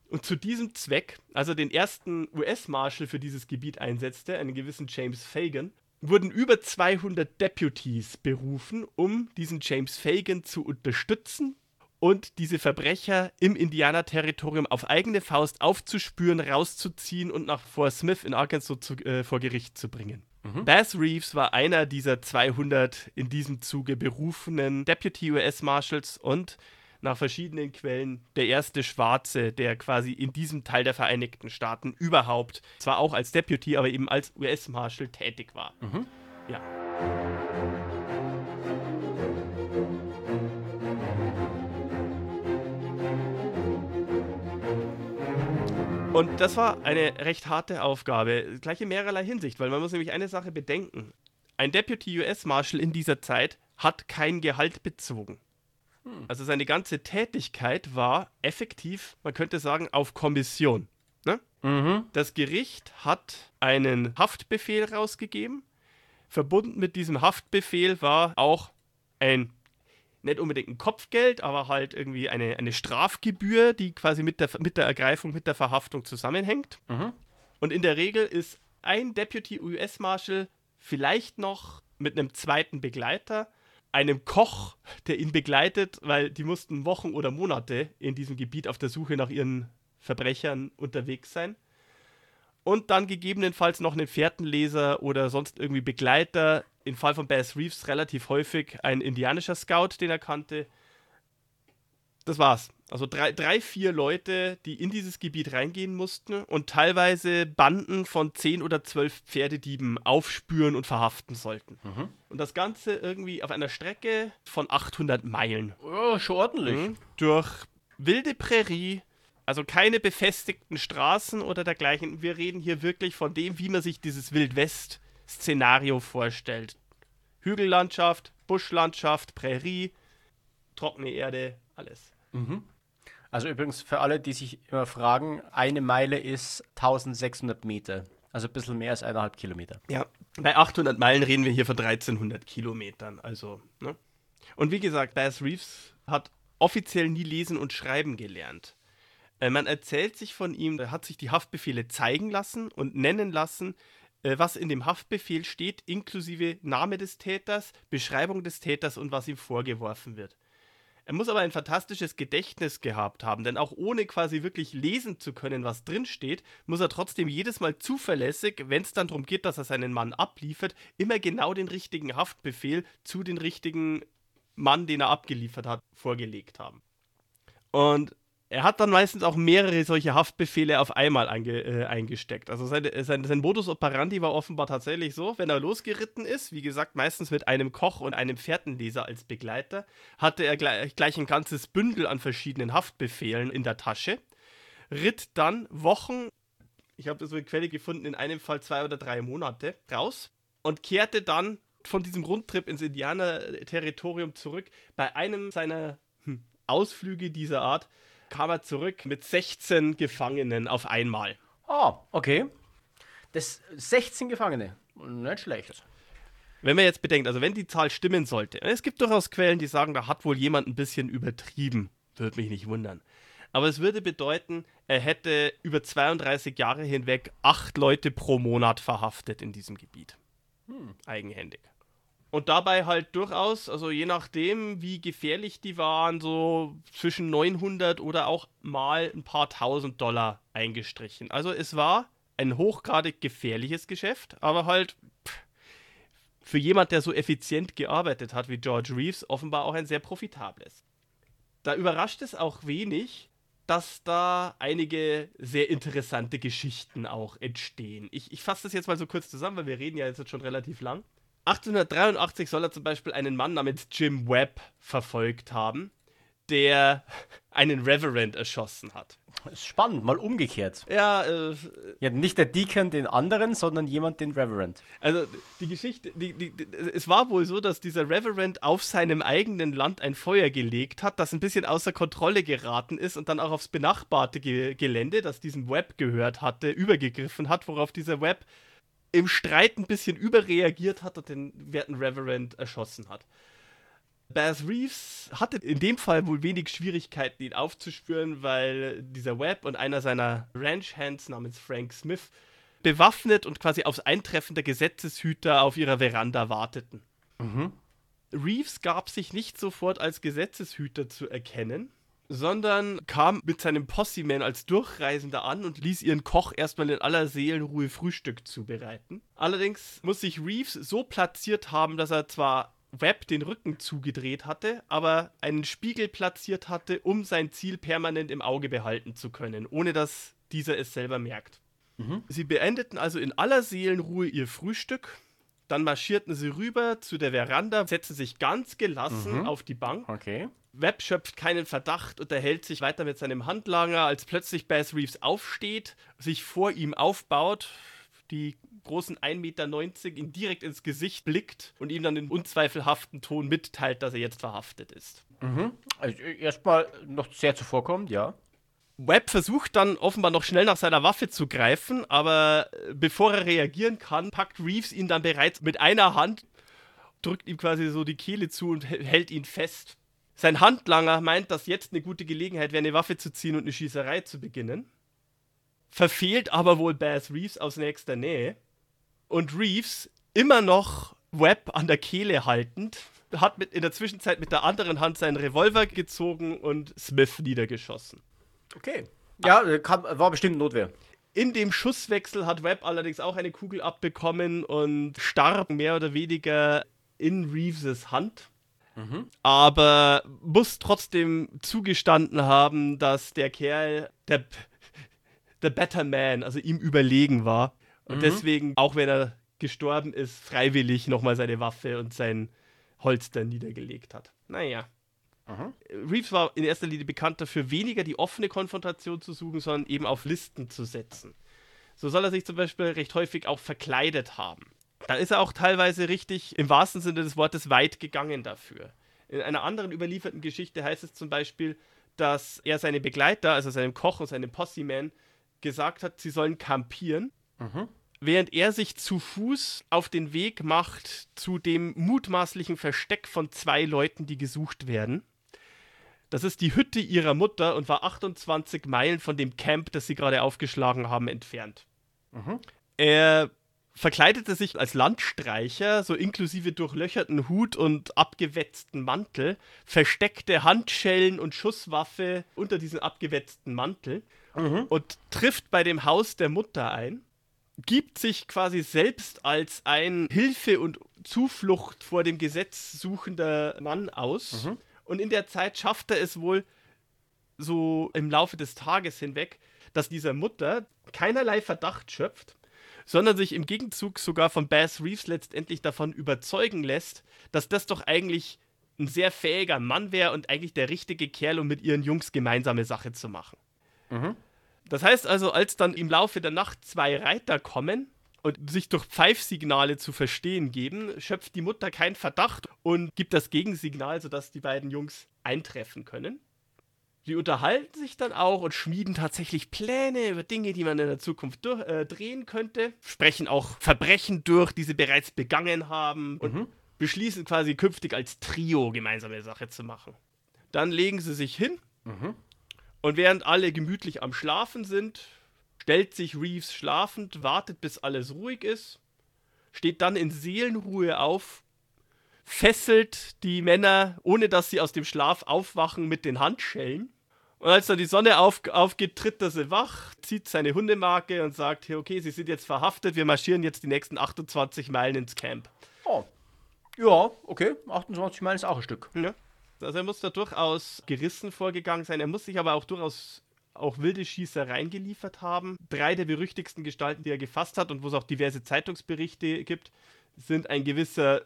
A: Und zu diesem Zweck, also den ersten US-Marshal für dieses Gebiet einsetzte, einen gewissen James Fagan, wurden über 200 Deputies berufen, um diesen James Fagan zu unterstützen und diese Verbrecher im Indianerterritorium auf eigene Faust aufzuspüren, rauszuziehen und nach Fort Smith in Arkansas zu, äh, vor Gericht zu bringen. Bass Reeves war einer dieser 200 in diesem Zuge berufenen Deputy US Marshals und nach verschiedenen Quellen der erste Schwarze, der quasi in diesem Teil der Vereinigten Staaten überhaupt, zwar auch als Deputy, aber eben als US Marshal tätig war. Ja. Und das war eine recht harte Aufgabe, gleich in mehrerlei Hinsicht, weil man muss nämlich eine Sache bedenken. Ein Deputy US Marshal in dieser Zeit hat kein Gehalt bezogen. Also seine ganze Tätigkeit war effektiv, man könnte sagen, auf Kommission. Ne? Das Gericht hat einen Haftbefehl rausgegeben. Verbunden mit diesem Haftbefehl war auch ein, nicht unbedingt ein Kopfgeld, aber halt irgendwie eine, eine Strafgebühr, die quasi mit der, mit der Ergreifung, mit der Verhaftung zusammenhängt. Und in der Regel ist ein Deputy US Marshal vielleicht noch mit einem zweiten Begleiter, einem Koch, der ihn begleitet, weil die mussten Wochen oder Monate in diesem Gebiet auf der Suche nach ihren Verbrechern unterwegs sein. Und dann gegebenenfalls noch einen Fährtenleser oder sonst irgendwie Begleiter. Im Fall von Bass Reeves relativ häufig ein indianischer Scout, den er kannte. Das war's. Also drei, drei, vier Leute, die in dieses Gebiet reingehen mussten und teilweise Banden von zehn oder zwölf Pferdedieben aufspüren und verhaften sollten. Und das Ganze irgendwie auf einer Strecke von 800 Meilen.
B: Oh, schon ordentlich.
A: Mhm. Durch wilde Prärie, also keine befestigten Straßen oder dergleichen. Wir reden hier wirklich von dem, wie man sich dieses Wildwest-Szenario vorstellt. Hügellandschaft, Buschlandschaft, Prärie, trockene Erde, alles.
B: Also übrigens für alle, die sich immer fragen, eine Meile ist 1600 Meter. Also ein bisschen mehr als eineinhalb Kilometer.
A: Ja, bei 800 Meilen reden wir hier von 1300 Kilometern. Also, ne? Und wie gesagt, Bass Reeves hat offiziell nie lesen und schreiben gelernt. Äh, man erzählt sich von ihm, er hat sich die Haftbefehle zeigen lassen und nennen lassen, äh, was in dem Haftbefehl steht, inklusive Name des Täters, Beschreibung des Täters und was ihm vorgeworfen wird. Er muss aber ein fantastisches Gedächtnis gehabt haben, denn auch ohne quasi wirklich lesen zu können, was drin steht, muss er trotzdem jedes Mal zuverlässig, wenn es dann darum geht, dass er seinen Mann abliefert, immer genau den richtigen Haftbefehl zu den richtigen Mann, den er abgeliefert hat, vorgelegt haben. Und er hat dann meistens auch mehrere solche Haftbefehle auf einmal einge, äh, eingesteckt. Also seine, sein, sein Modus operandi war offenbar tatsächlich so, wenn er losgeritten ist, wie gesagt, meistens mit einem Koch und einem Fährtenleser als Begleiter, hatte er gleich, gleich ein ganzes Bündel an verschiedenen Haftbefehlen in der Tasche, ritt dann Wochen, ich habe so eine Quelle gefunden, in einem Fall zwei oder drei Monate raus und kehrte dann von diesem Rundtrip ins Indianer-Territorium zurück. Bei einem seiner hm, Ausflüge dieser Art kam er zurück mit 16 Gefangenen auf einmal.
B: Ah, okay. Das 16 Gefangene. Nicht schlecht.
A: Wenn man jetzt bedenkt, also wenn die Zahl stimmen sollte, es gibt durchaus Quellen, die sagen, da hat wohl jemand ein bisschen übertrieben. Würde mich nicht wundern. Aber es würde bedeuten, er hätte über 32 Jahre hinweg acht Leute pro Monat verhaftet in diesem Gebiet. Hm. Eigenhändig. Und dabei halt durchaus, also je nachdem, wie gefährlich die waren, so zwischen 900 oder auch mal ein paar tausend Dollar eingestrichen. Also es war ein hochgradig gefährliches Geschäft, aber halt pff, für jemand, der so effizient gearbeitet hat wie George Reeves, offenbar auch ein sehr profitables. Da überrascht es auch wenig, dass da einige sehr interessante Geschichten auch entstehen. Ich, ich fasse das jetzt mal so kurz zusammen, weil wir reden ja jetzt schon relativ lang. 1883 soll er zum Beispiel einen Mann namens Jim Webb verfolgt haben, der einen Reverend erschossen hat.
B: Das ist spannend, mal umgekehrt.
A: Ja, äh,
B: ja, nicht der Deacon den anderen, sondern jemand den Reverend.
A: Also die Geschichte, die, die, die, es war wohl so, dass dieser Reverend auf seinem eigenen Land ein Feuer gelegt hat, das ein bisschen außer Kontrolle geraten ist und dann auch aufs benachbarte Ge Gelände, das diesem Web gehört hatte, übergegriffen hat, worauf dieser Web im Streit ein bisschen überreagiert hat und den werten Reverend erschossen hat. Baz Reeves hatte in dem Fall wohl wenig Schwierigkeiten, ihn aufzuspüren, weil dieser Webb und einer seiner Ranch-Hands namens Frank Smith bewaffnet und quasi aufs Eintreffen der Gesetzeshüter auf ihrer Veranda warteten. Mhm. Reeves gab sich nicht sofort als Gesetzeshüter zu erkennen, sondern kam mit seinem Posse-Man als Durchreisender an und ließ ihren Koch erstmal in aller Seelenruhe Frühstück zubereiten. Allerdings muss sich Reeves so platziert haben, dass er zwar Webb den Rücken zugedreht hatte, aber einen Spiegel platziert hatte, um sein Ziel permanent im Auge behalten zu können, ohne dass dieser es selber merkt. Mhm. Sie beendeten also in aller Seelenruhe ihr Frühstück. Dann marschierten sie rüber zu der Veranda, setzten sich ganz gelassen mhm. auf die Bank.
B: Okay.
A: Webb schöpft keinen Verdacht, und erhält sich weiter mit seinem Handlanger, als plötzlich Bass Reeves aufsteht, sich vor ihm aufbaut, die großen 1,90 Meter ihn direkt ins Gesicht blickt und ihm dann in unzweifelhaften Ton mitteilt, dass er jetzt verhaftet ist.
B: Mhm. Also erstmal noch sehr zuvorkommend, ja.
A: Webb versucht dann offenbar noch schnell nach seiner Waffe zu greifen, aber äh, bevor er reagieren kann, packt Reeves ihn dann bereits mit einer Hand, drückt ihm quasi so die Kehle zu und hält ihn fest. Sein Handlanger meint, dass jetzt eine gute Gelegenheit wäre, eine Waffe zu ziehen und eine Schießerei zu beginnen. Verfehlt aber wohl Bass Reeves aus nächster Nähe und Reeves immer noch Webb an der Kehle haltend, hat mit, in der Zwischenzeit mit der anderen Hand seinen Revolver gezogen und Smith niedergeschossen.
B: Okay. Ja, äh, kam, war bestimmt Notwehr.
A: In dem Schusswechsel hat Webb allerdings auch eine Kugel abbekommen und starb mehr oder weniger in Reeves' Hand. Mhm. Aber muss trotzdem zugestanden haben, dass der Kerl der, der Better Man, also ihm überlegen war. Und mhm. deswegen, auch wenn er gestorben ist, freiwillig nochmal seine Waffe und sein Holster niedergelegt hat. Naja. Mhm. Reeves war in erster Linie bekannt dafür, weniger die offene Konfrontation zu suchen, sondern eben auf Listen zu setzen. So soll er sich zum Beispiel recht häufig auch verkleidet haben. Da ist er auch teilweise richtig, im wahrsten Sinne des Wortes, weit gegangen dafür. In einer anderen überlieferten Geschichte heißt es zum Beispiel, dass er seine Begleiter, also seinem Koch und seinem Posse-Man, gesagt hat, sie sollen kampieren Mhm. Während er sich zu Fuß auf den Weg macht zu dem mutmaßlichen Versteck von zwei Leuten, die gesucht werden. Das ist die Hütte ihrer Mutter und war 28 Meilen von dem Camp, das sie gerade aufgeschlagen haben, entfernt. Mhm. Er verkleidete sich als Landstreicher, so inklusive durchlöcherten Hut und abgewetzten Mantel, versteckte Handschellen und Schusswaffe unter diesem abgewetzten Mantel mhm. und trifft bei dem Haus der Mutter ein gibt sich quasi selbst als ein Hilfe und Zuflucht vor dem Gesetz suchender Mann aus. Mhm. Und in der Zeit schafft er es wohl so im Laufe des Tages hinweg, dass dieser Mutter keinerlei Verdacht schöpft, sondern sich im Gegenzug sogar von Bass Reeves letztendlich davon überzeugen lässt, dass das doch eigentlich ein sehr fähiger Mann wäre und eigentlich der richtige Kerl, um mit ihren Jungs gemeinsame Sache zu machen. Mhm. Das heißt also, als dann im Laufe der Nacht zwei Reiter kommen und sich durch Pfeifsignale zu verstehen geben, schöpft die Mutter keinen Verdacht und gibt das Gegensignal, sodass die beiden Jungs eintreffen können. Sie unterhalten sich dann auch und schmieden tatsächlich Pläne über Dinge, die man in der Zukunft durch, äh, drehen könnte, sprechen auch Verbrechen durch, die sie bereits begangen haben und mhm. beschließen quasi künftig als Trio gemeinsame Sache zu machen. Dann legen sie sich hin mhm. und während alle gemütlich am Schlafen sind, stellt sich Reeves schlafend, wartet bis alles ruhig ist, steht dann in Seelenruhe auf fesselt die Männer, ohne dass sie aus dem Schlaf aufwachen, mit den Handschellen. Und als dann die Sonne auf, aufgeht, tritt er sie wach, zieht seine Hundemarke und sagt, okay, sie sind jetzt verhaftet, wir marschieren jetzt die nächsten 28 Meilen ins Camp.
B: Oh. Ja, okay, 28 Meilen ist auch ein Stück.
A: Ja. Also er muss da durchaus gerissen vorgegangen sein, er muss sich aber auch durchaus auch wilde Schießereien geliefert haben. Drei der berüchtigsten Gestalten, die er gefasst hat und wo es auch diverse Zeitungsberichte gibt, sind ein gewisser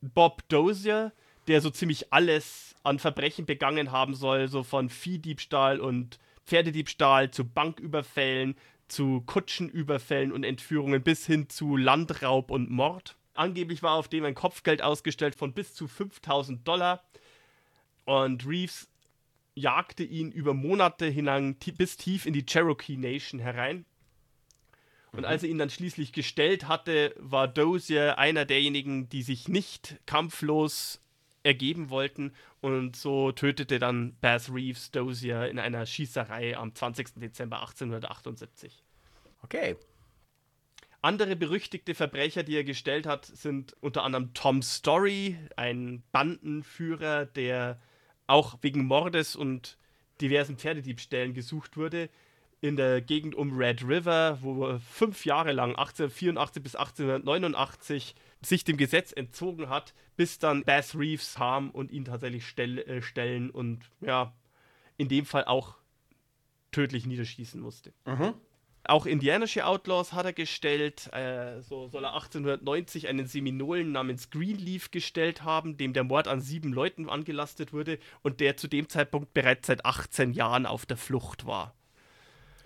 A: Bob Dozier, der so ziemlich alles an Verbrechen begangen haben soll, so von Viehdiebstahl und Pferdediebstahl zu Banküberfällen, zu Kutschenüberfällen und Entführungen bis hin zu Landraub und Mord. Angeblich war auf dem ein Kopfgeld ausgestellt von bis zu 5000 Dollar. Und Reeves jagte ihn über Monate hinein bis tief in die Cherokee Nation herein. Und als er ihn dann schließlich gestellt hatte, war Dozier einer derjenigen, die sich nicht kampflos ergeben wollten. Und so tötete dann Bass Reeves Dozier in einer Schießerei am 20. Dezember 1878.
B: Okay.
A: Andere berüchtigte Verbrecher, die er gestellt hat, sind unter anderem Tom Story, ein Bandenführer, der auch wegen Mordes und diversen Pferdediebstählen gesucht wurde in der Gegend um Red River, wo er fünf Jahre lang, 1884 bis 1889, sich dem Gesetz entzogen hat, bis dann Bass Reeves kam und ihn tatsächlich stell, äh, stellen und ja, in dem Fall auch tödlich niederschießen musste. Mhm. Auch indianische Outlaws hat er gestellt. Äh, so soll er 1890 einen Seminolen namens Greenleaf gestellt haben, dem der Mord an sieben Leuten angelastet wurde und der zu dem Zeitpunkt bereits seit 18 Jahren auf der Flucht war.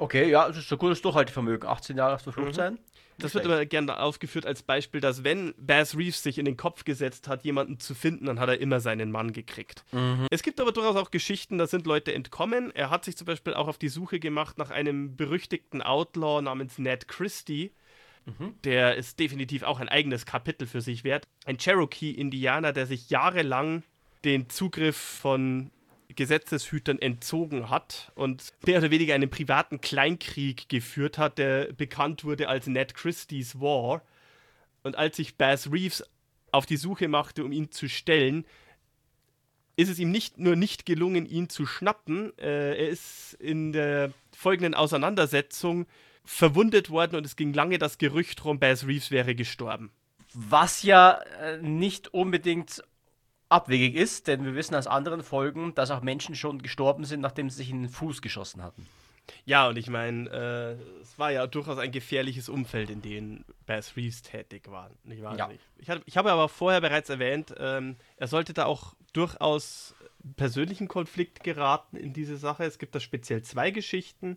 B: Okay, ja, das ist ein gutes Durchhaltevermögen. 18 Jahre auf der Flucht mhm. sein.
A: Das wird immer gerne aufgeführt als Beispiel, dass wenn Bass Reeves sich in den Kopf gesetzt hat, jemanden zu finden, dann hat er immer seinen Mann gekriegt. Mhm. Es gibt aber durchaus auch Geschichten, da sind Leute entkommen. Er hat sich zum Beispiel auch auf die Suche gemacht nach einem berüchtigten Outlaw namens Ned Christie. Mhm. Der ist definitiv auch ein eigenes Kapitel für sich wert. Ein Cherokee-Indianer, der sich jahrelang den Zugriff von Gesetzeshütern entzogen hat und mehr oder weniger einen privaten Kleinkrieg geführt hat, der bekannt wurde als Ned Christie's War. Und als sich Bass Reeves auf die Suche machte, um ihn zu stellen, ist es ihm nicht nur nicht gelungen, ihn zu schnappen, äh, er ist in der folgenden Auseinandersetzung verwundet worden und es ging lange das Gerücht rum, Bass Reeves wäre gestorben.
B: Was ja äh, nicht unbedingt abwegig ist, denn wir wissen aus anderen Folgen, dass auch Menschen schon gestorben sind, nachdem sie sich in den Fuß geschossen hatten.
A: Ja, und ich meine, äh, es war ja durchaus ein gefährliches Umfeld, in dem Bass Reeves tätig war. Nicht wahr? Ja. Ich, hatte, ich habe aber vorher bereits erwähnt, ähm, er sollte da auch durchaus persönlichen Konflikt geraten in diese Sache. Es gibt da speziell zwei Geschichten,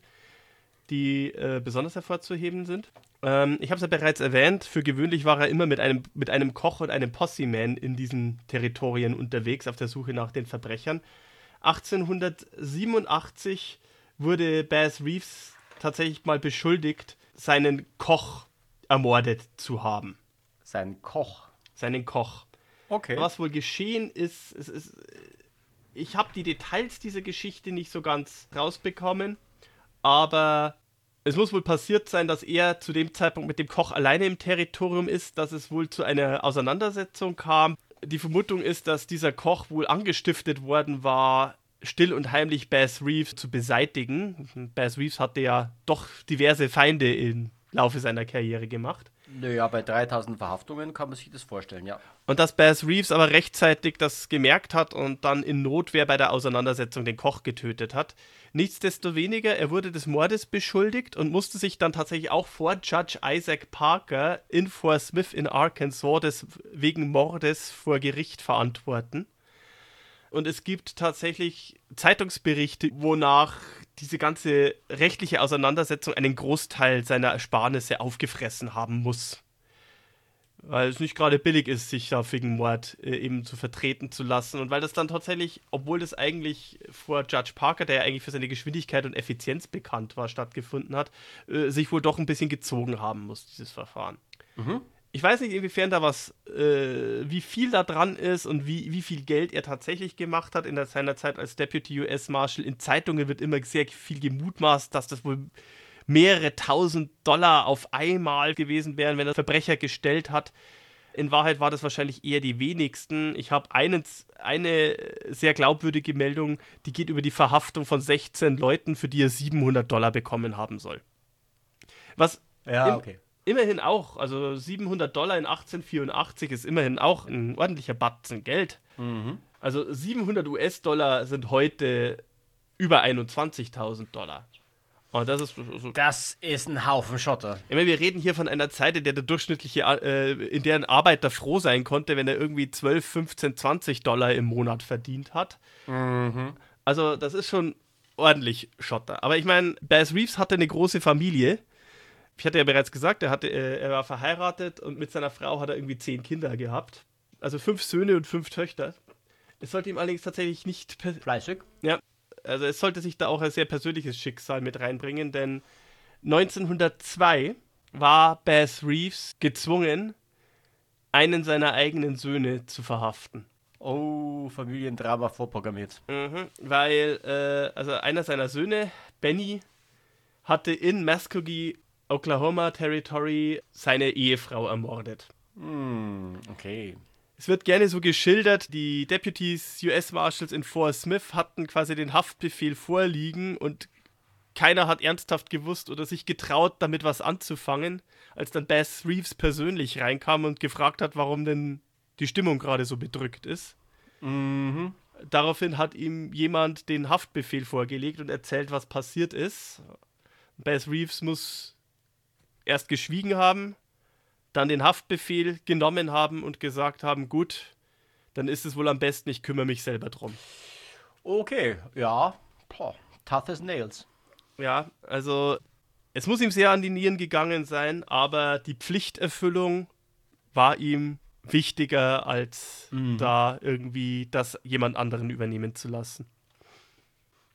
A: die äh, besonders hervorzuheben sind. Ähm, ich habe es ja bereits erwähnt, für gewöhnlich war er immer mit einem, mit einem Koch und einem Posse-Man in diesen Territorien unterwegs auf der Suche nach den Verbrechern. 1887 wurde Bass Reeves tatsächlich mal beschuldigt, seinen Koch ermordet zu haben.
B: Seinen Koch?
A: Seinen Koch.
B: Okay.
A: Was wohl geschehen ist, ist, ist ich habe die Details dieser Geschichte nicht so ganz rausbekommen, aber es muss wohl passiert sein, dass er zu dem Zeitpunkt mit dem Koch alleine im Territorium ist, dass es wohl zu einer Auseinandersetzung kam. Die Vermutung ist, dass dieser Koch wohl angestiftet worden war, still und heimlich Bass Reeves zu beseitigen. Bass Reeves hatte ja doch diverse Feinde im Laufe seiner Karriere gemacht.
B: Naja, bei 3000 Verhaftungen kann man sich das vorstellen, ja.
A: Und dass Bass Reeves aber rechtzeitig das gemerkt hat und dann in Notwehr bei der Auseinandersetzung den Koch getötet hat. Nichtsdestoweniger, er wurde des Mordes beschuldigt und musste sich dann tatsächlich auch vor Judge Isaac Parker in Fort Smith in Arkansas des, wegen Mordes vor Gericht verantworten. Und es gibt tatsächlich Zeitungsberichte, wonach diese ganze rechtliche Auseinandersetzung einen Großteil seiner Ersparnisse aufgefressen haben muss. Weil es nicht gerade billig ist, sich da wegen Mord äh, eben zu vertreten zu lassen. Und weil das dann tatsächlich, obwohl das eigentlich vor Judge Parker, der ja eigentlich für seine Geschwindigkeit und Effizienz bekannt war, stattgefunden hat, äh, sich wohl doch ein bisschen gezogen haben muss, dieses Verfahren. Mhm. Ich weiß nicht, inwiefern da was, äh, wie viel da dran ist und wie, wie viel Geld er tatsächlich gemacht hat in der, seiner Zeit als Deputy US Marshal. In Zeitungen wird immer sehr viel gemutmaßt, dass das wohl mehrere tausend Dollar auf einmal gewesen wären, wenn er Verbrecher gestellt hat. In Wahrheit war das wahrscheinlich eher die wenigsten. Ich habe eine sehr glaubwürdige Meldung, die geht über die Verhaftung von 16 Leuten, für die er 700 Dollar bekommen haben soll. Was
B: ja, okay.
A: Immerhin auch, also 700 Dollar in 1884 ist immerhin auch ein ordentlicher Batzen Geld.
B: Mhm.
A: Also 700 US-Dollar sind heute über 21.000 Dollar.
B: Und das ist, so das ist ein Haufen Schotter.
A: Ich meine, wir reden hier von einer Zeit, in der der durchschnittliche, äh, in der ein Arbeiter froh sein konnte, wenn er irgendwie 12, 15, 20 Dollar im Monat verdient hat.
B: Mhm.
A: Also, das ist schon ordentlich Schotter. Aber ich meine, Bass Reeves hatte eine große Familie. Ich hatte ja bereits gesagt, er, hatte, äh, er war verheiratet und mit seiner Frau hat er irgendwie zehn Kinder gehabt. Also fünf Söhne und fünf Töchter. Es sollte ihm allerdings tatsächlich nicht.
B: Fleißig?
A: Ja, also es sollte sich da auch ein sehr persönliches Schicksal mit reinbringen, denn 1902 war Bass Reeves gezwungen, einen seiner eigenen Söhne zu verhaften.
B: Oh, Familiendrama vorprogrammiert.
A: Mhm, weil, äh, also einer seiner Söhne, Benny, hatte in Muskogee, Oklahoma Territory, seine Ehefrau ermordet.
B: Hm, okay.
A: Es wird gerne so geschildert, die Deputies US Marshals in Fort Smith hatten quasi den Haftbefehl vorliegen und keiner hat ernsthaft gewusst oder sich getraut, damit was anzufangen, als dann Bass Reeves persönlich reinkam und gefragt hat, warum denn die Stimmung gerade so bedrückt ist.
B: Mhm.
A: Daraufhin hat ihm jemand den Haftbefehl vorgelegt und erzählt, was passiert ist. Bass Reeves muss erst geschwiegen haben, dann den Haftbefehl genommen haben und gesagt haben, gut, dann ist es wohl am besten, ich kümmere mich selber drum.
B: Okay, ja, Boah, tough as nails.
A: Ja, also es muss ihm sehr an die Nieren gegangen sein, aber die Pflichterfüllung war ihm wichtiger, als mhm. da irgendwie das jemand anderen übernehmen zu lassen.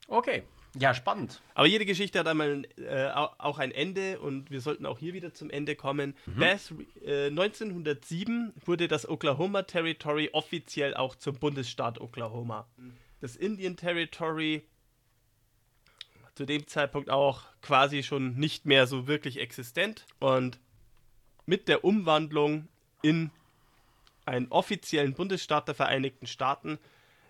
B: Okay, ja, spannend.
A: Aber jede Geschichte hat einmal äh, auch ein Ende und wir sollten auch hier wieder zum Ende kommen. Mhm. Bass, äh, 1907 wurde das Oklahoma Territory offiziell auch zum Bundesstaat Oklahoma. Das Indian Territory zu dem Zeitpunkt auch quasi schon nicht mehr so wirklich existent und mit der Umwandlung in einen offiziellen Bundesstaat der Vereinigten Staaten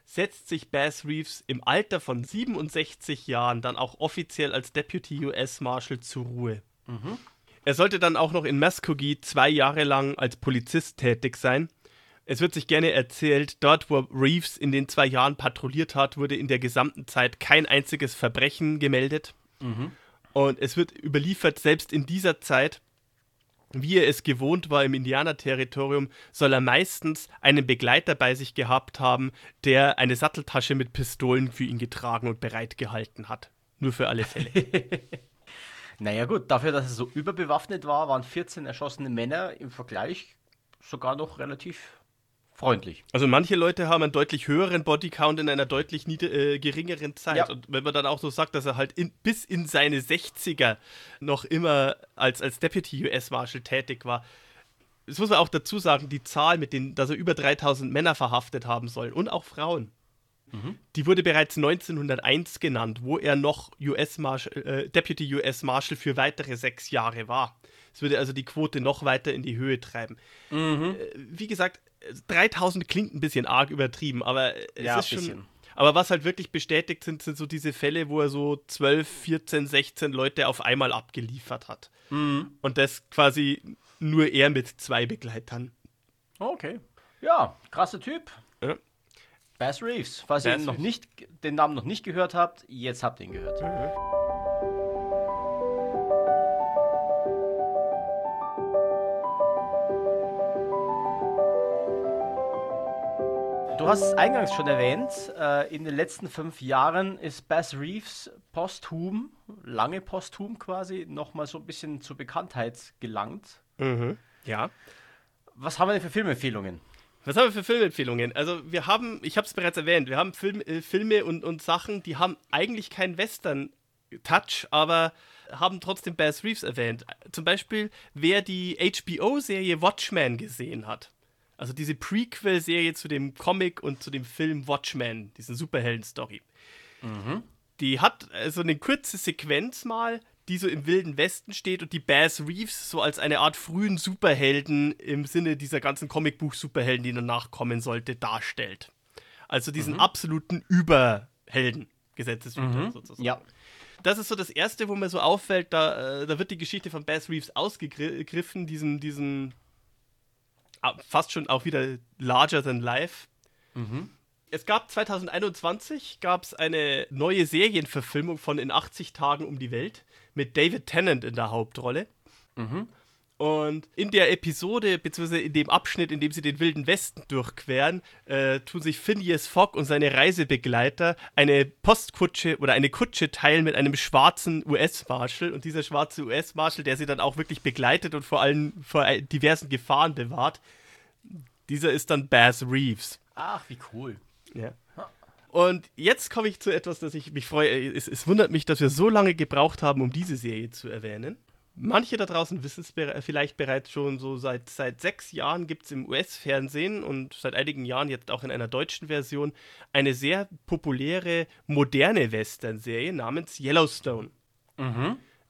A: setzt sich Bass Reeves im Alter von 67 Jahren dann auch offiziell als Deputy US Marshal zur Ruhe.
B: Mhm.
A: Er sollte dann auch noch in Muskogee zwei Jahre lang als Polizist tätig sein. Es wird sich gerne erzählt, dort, wo Reeves in den zwei Jahren patrouilliert hat, wurde in der gesamten Zeit kein einziges Verbrechen gemeldet.
B: Mhm.
A: Und es wird überliefert, selbst in dieser Zeit wie er es gewohnt war im Indianerterritorium, soll er meistens einen Begleiter bei sich gehabt haben, der eine Satteltasche mit Pistolen für ihn getragen und bereitgehalten hat. Nur für alle Fälle.
B: naja gut, dafür, dass er so überbewaffnet war, waren 14 erschossene Männer im Vergleich sogar noch relativ freundlich.
A: Also manche Leute haben einen deutlich höheren Bodycount in einer deutlich nieder, äh, geringeren Zeit.
B: Ja.
A: Und wenn man dann auch so sagt, dass er halt in, bis in seine 60er noch immer als, als Deputy US Marshal tätig war, das muss man auch dazu sagen, die Zahl, mit denen, dass er über 3000 Männer verhaftet haben soll und auch Frauen,
B: mhm.
A: die wurde bereits 1901 genannt, wo er noch US Marshal, äh, Deputy US Marshal für weitere sechs Jahre war. Es würde also die Quote noch weiter in die Höhe treiben.
B: Mhm.
A: Äh, wie gesagt, 3000 klingt ein bisschen arg übertrieben, aber es
B: ja,
A: ist schon. Aber was halt wirklich bestätigt sind, sind so diese Fälle, wo er so 12, 14, 16 Leute auf einmal abgeliefert hat.
B: Mhm.
A: Und das quasi nur er mit zwei Begleitern.
B: Okay. Ja, krasser Typ.
A: Ja.
B: Bass Reeves. Falls Bass ihr noch nicht, den Namen noch nicht gehört habt, jetzt habt ihr ihn gehört.
A: Mhm.
B: Du hast es eingangs schon erwähnt, äh, in den letzten fünf Jahren ist Bass Reeves posthum, lange posthum quasi, nochmal so ein bisschen zur Bekanntheit gelangt.
A: Mhm. Ja.
B: Was haben wir denn für Filmempfehlungen?
A: Was haben wir für Filmempfehlungen? Also wir haben, ich habe es bereits erwähnt, wir haben Film, äh, Filme und, und Sachen, die haben eigentlich keinen Western-Touch, aber haben trotzdem Bass Reeves erwähnt. Zum Beispiel, wer die HBO-Serie Watchmen gesehen hat. Also diese Prequel-Serie zu dem Comic und zu dem Film Watchmen, diesen Superhelden-Story. Die hat so eine kurze Sequenz mal, die so im Wilden Westen steht und die Bass Reeves so als eine Art frühen Superhelden im Sinne dieser ganzen Comicbuch-Superhelden, die danach kommen sollte, darstellt. Also diesen absoluten Überhelden, Gesetzeshüter sozusagen.
B: Ja.
A: Das ist so das Erste, wo mir so auffällt, da, äh, da wird die Geschichte von Bass Reeves ausgegriffen, diesen, diesen ah, fast schon auch wieder larger than life. Es gab 2021 gab es eine neue Serienverfilmung von In 80 Tagen um die Welt mit David Tennant in der Hauptrolle. Und in der Episode, beziehungsweise in dem Abschnitt, in dem sie den Wilden Westen durchqueren, äh, tun sich Phineas Fogg und seine Reisebegleiter eine Postkutsche oder eine Kutsche teilen mit einem schwarzen US-Marshal. Und dieser schwarze US-Marshal, der sie dann auch wirklich begleitet und vor allem vor diversen Gefahren bewahrt, dieser ist dann Bass Reeves.
B: Ach, wie cool.
A: Ja. Und jetzt komme ich zu etwas, das ich mich freue. Es, es wundert mich, dass wir so lange gebraucht haben, um diese Serie zu erwähnen. Manche da draußen wissen es vielleicht bereits schon, so seit, seit sechs Jahren gibt es im US-Fernsehen und seit einigen Jahren jetzt auch in einer deutschen Version eine sehr populäre, moderne Western-Serie namens Yellowstone.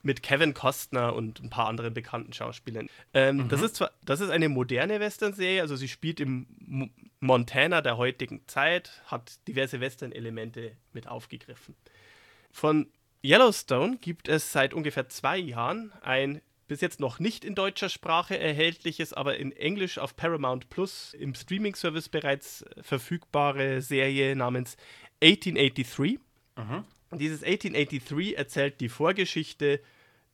A: Mit Kevin Costner und ein paar anderen bekannten Schauspielern. Ähm, das, ist zwar, das ist eine moderne Western-Serie, also sie spielt im Mo Montana der heutigen Zeit, hat diverse Western-Elemente mit aufgegriffen. Von Yellowstone gibt es seit ungefähr zwei Jahren ein bis jetzt noch nicht in deutscher Sprache erhältliches, aber in Englisch auf Paramount Plus im Streaming-Service bereits verfügbare Serie namens 1883. Und Dieses 1883 erzählt die Vorgeschichte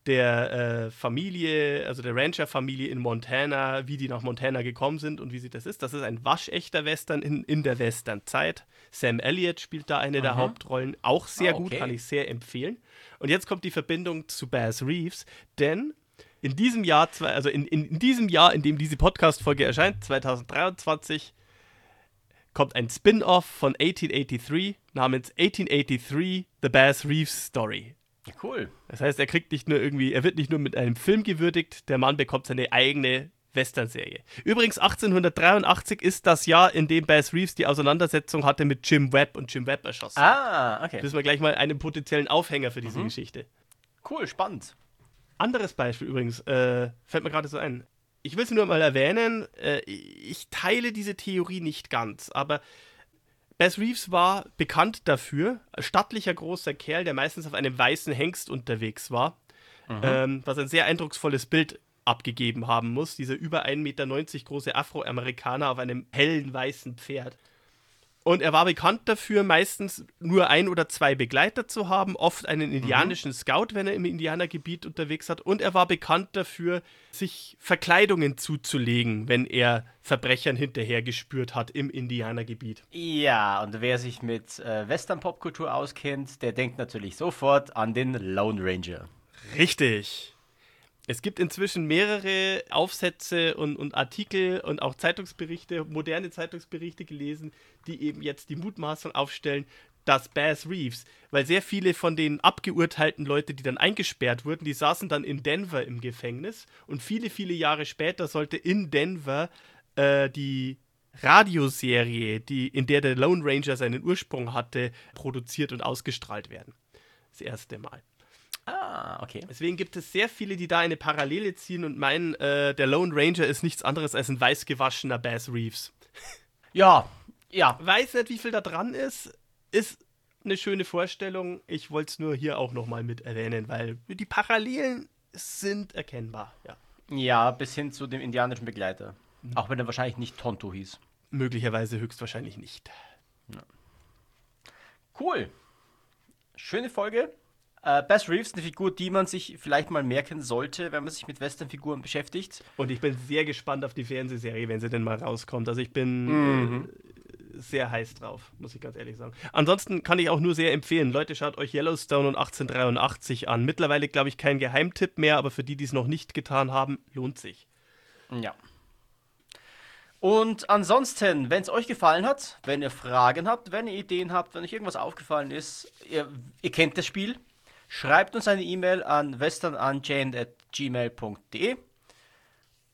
A: der äh, Familie, also der Rancher-Familie in Montana, wie die nach Montana gekommen sind und wie sie das ist. Das ist ein waschechter Western in, in der Western-Zeit. Sam Elliott spielt da eine der Hauptrollen. Auch sehr
B: Ah,
A: gut,
B: okay.
A: kann ich sehr empfehlen. Und jetzt kommt die Verbindung zu Bass Reeves, denn in diesem Jahr, also in, in, in diesem Jahr, in dem diese Podcast-Folge erscheint, 2023, kommt ein Spin-off von 1883 namens 1883 The Bass Reeves Story.
B: Cool.
A: Das heißt, er kriegt nicht nur irgendwie, er wird nicht nur mit einem Film gewürdigt, der Mann bekommt seine eigene Western-Serie. Übrigens, 1883 ist das Jahr, in dem Bass Reeves die Auseinandersetzung hatte mit Jim Webb und Jim Webb erschossen.
B: Ah, okay.
A: Das ist mal gleich mal einen potenziellen Aufhänger für diese Geschichte.
B: Cool, spannend.
A: Anderes Beispiel übrigens, äh, fällt mir gerade so ein. Ich will es nur mal erwähnen, äh, ich teile diese Theorie nicht ganz, aber Bass Reeves war bekannt dafür, stattlicher großer Kerl, der meistens auf einem weißen Hengst unterwegs war, ähm, was ein sehr eindrucksvolles Bild abgegeben haben muss. Dieser über 1,90 Meter große Afroamerikaner auf einem hellen weißen Pferd. Und er war bekannt dafür, meistens nur ein oder zwei Begleiter zu haben, oft einen indianischen Scout, wenn er im Indianergebiet unterwegs hat. Und er war bekannt dafür, sich Verkleidungen zuzulegen, wenn er Verbrechern hinterhergespürt hat im Indianergebiet.
B: Ja, und wer sich mit äh, Western-Popkultur auskennt, der denkt natürlich sofort an den Lone Ranger.
A: Richtig. Es gibt inzwischen mehrere Aufsätze und, und Artikel und auch Zeitungsberichte, moderne Zeitungsberichte gelesen, die eben jetzt die Mutmaßung aufstellen, dass Bass Reeves, weil sehr viele von den abgeurteilten Leute, die dann eingesperrt wurden, die saßen dann in Denver im Gefängnis und viele, viele Jahre später sollte in Denver äh, die Radioserie, die, in der der Lone Ranger seinen Ursprung hatte, produziert und ausgestrahlt werden. Das erste Mal.
B: Ah, okay.
A: Deswegen gibt es sehr viele, die da eine Parallele ziehen und meinen, äh, der Lone Ranger ist nichts anderes als ein weiß gewaschener Bass Reeves.
B: Ja, ja.
A: Weiß nicht, wie viel da dran ist. Ist eine schöne Vorstellung. Ich wollte es nur hier auch nochmal mit erwähnen, weil die Parallelen sind erkennbar. Ja.
B: Ja, bis hin zu dem indianischen Begleiter. Auch wenn er wahrscheinlich nicht Tonto hieß.
A: Möglicherweise höchstwahrscheinlich nicht.
B: Cool. Schöne Folge. Äh, Bass Reeves, eine Figur, die man sich vielleicht mal merken sollte, wenn man sich mit Western-Figuren beschäftigt.
A: Und ich bin sehr gespannt auf die Fernsehserie, wenn sie denn mal rauskommt. Also ich bin äh, sehr heiß drauf, muss ich ganz ehrlich sagen. Ansonsten kann ich auch nur sehr empfehlen, Leute, schaut euch Yellowstone und 1883 an. Mittlerweile, glaube ich, kein Geheimtipp mehr, aber für die, die es noch nicht getan haben, lohnt sich.
B: Ja. Und ansonsten, wenn es euch gefallen hat, wenn ihr Fragen habt, wenn ihr Ideen habt, wenn euch irgendwas aufgefallen ist, ihr, ihr kennt das Spiel, schreibt uns eine E-Mail an westernunchained.gmail.de.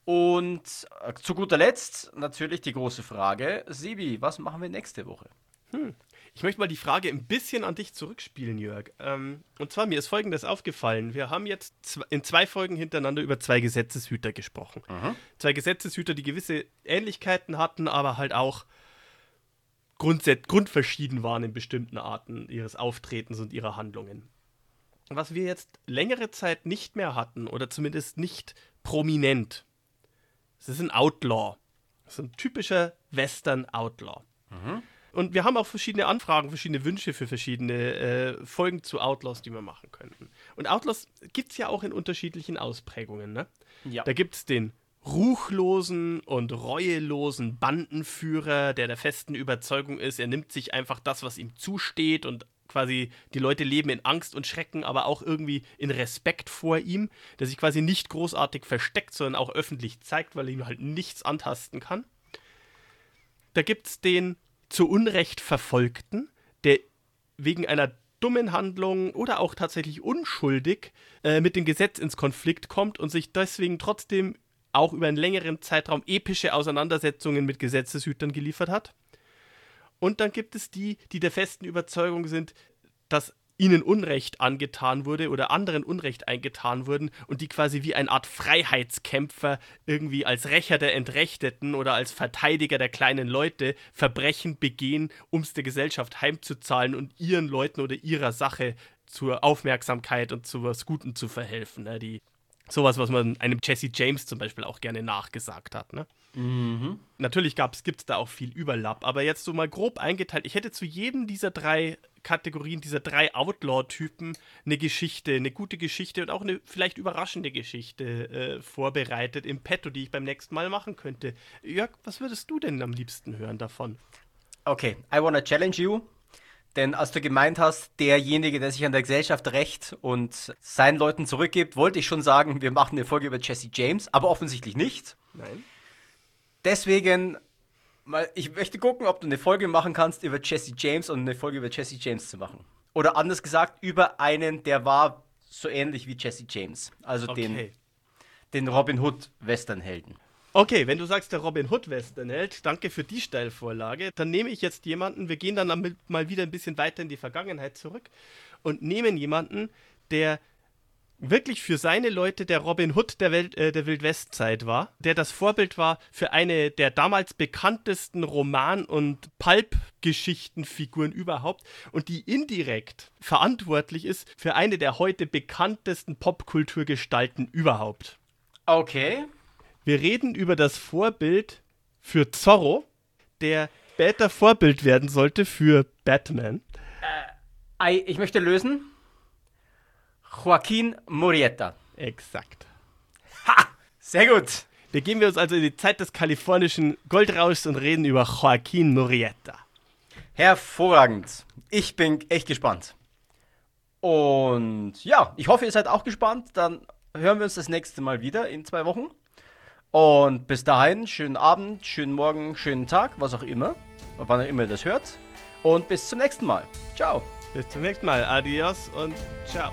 B: Und äh, zu guter Letzt natürlich die große Frage, Sibi, was machen wir nächste Woche?
A: Hm. Ich möchte mal die Frage ein bisschen an dich zurückspielen, Jörg. Ähm, und zwar, mir ist Folgendes aufgefallen. Wir haben jetzt in zwei Folgen hintereinander über zwei Gesetzeshüter gesprochen. Mhm. Zwei Gesetzeshüter, die gewisse Ähnlichkeiten hatten, aber halt auch grundverschieden waren in bestimmten Arten ihres Auftretens und ihrer Handlungen. Was wir jetzt längere Zeit nicht mehr hatten, oder zumindest nicht prominent, das ist ein Outlaw. Das ist ein typischer Western Outlaw. Mhm. Und wir haben auch verschiedene Anfragen, verschiedene Wünsche für verschiedene äh, Folgen zu Outlaws, die wir machen könnten. Und Outlaws gibt es ja auch in unterschiedlichen Ausprägungen. Ne? Ja. Da gibt es den ruchlosen und reuelosen Bandenführer, der der festen Überzeugung ist, er nimmt sich einfach das, was ihm zusteht und quasi die Leute leben in Angst und Schrecken, aber auch irgendwie in Respekt vor ihm, der sich quasi nicht großartig versteckt, sondern auch öffentlich zeigt, weil er ihm halt nichts antasten kann. Da gibt es den zu Unrecht Verfolgten, der wegen einer dummen Handlung oder auch tatsächlich unschuldig äh, mit dem Gesetz ins Konflikt kommt und sich deswegen trotzdem auch über einen längeren Zeitraum epische Auseinandersetzungen mit Gesetzeshütern geliefert hat. Und dann gibt es die, die der festen Überzeugung sind, dass ihnen Unrecht angetan wurde oder anderen Unrecht eingetan wurden und die quasi wie eine Art Freiheitskämpfer irgendwie als Rächer der Entrechteten oder als Verteidiger der kleinen Leute Verbrechen begehen, um es der Gesellschaft heimzuzahlen und ihren Leuten oder ihrer Sache zur Aufmerksamkeit und zu was Guten zu verhelfen. Ne? Die, sowas, was man einem Jesse James zum Beispiel auch gerne nachgesagt hat. Ne? Mhm. Natürlich gibt es da auch viel Überlapp, aber jetzt so mal grob eingeteilt. Ich hätte zu jedem dieser drei Kategorien, dieser drei Outlaw-Typen eine Geschichte, eine gute Geschichte und auch eine vielleicht überraschende Geschichte äh, vorbereitet im Petto, die ich beim nächsten Mal machen könnte. Jörg, was würdest du denn am liebsten hören davon?
B: Okay, I wanna challenge you. Denn als du gemeint hast, derjenige, der sich an der Gesellschaft rächt und seinen Leuten zurückgibt, wollte ich schon sagen, wir machen eine Folge über Jesse James, aber offensichtlich nicht.
A: Nein.
B: Deswegen Mal, ich möchte gucken, ob du eine Folge machen kannst über Jesse James und eine Folge über Jesse James zu machen. Oder anders gesagt, über einen, der war so ähnlich wie Jesse James. Also okay. den, den Robin Hood Westernhelden.
A: Okay, wenn du sagst, der Robin Hood Westernheld, danke für die Steilvorlage. Dann nehme ich jetzt jemanden, wir gehen dann mal wieder ein bisschen weiter in die Vergangenheit zurück und nehmen jemanden, der wirklich für seine Leute der Robin Hood der, Welt, äh, der Wildwestzeit war, der das Vorbild war für eine der damals bekanntesten Roman- und Pulp-Geschichtenfiguren überhaupt und die indirekt verantwortlich ist für eine der heute bekanntesten Popkulturgestalten überhaupt.
B: Okay.
A: Wir reden über das Vorbild für Zorro, der später Vorbild werden sollte für Batman.
B: Äh, ich möchte lösen. Joaquin Murrieta.
A: Exakt.
B: Ha! Sehr gut.
A: Begeben wir uns also in die Zeit des kalifornischen Goldrauschs und reden über Joaquin Murrieta.
B: Hervorragend. Ich bin echt gespannt. Und ja, ich hoffe, ihr seid auch gespannt. Dann hören wir uns das nächste Mal wieder in zwei Wochen. Und bis dahin, schönen Abend, schönen Morgen, schönen Tag, was auch immer. Wann auch immer ihr das hört. Und bis zum nächsten Mal. Ciao.
A: Bis zum nächsten Mal. Adios und ciao.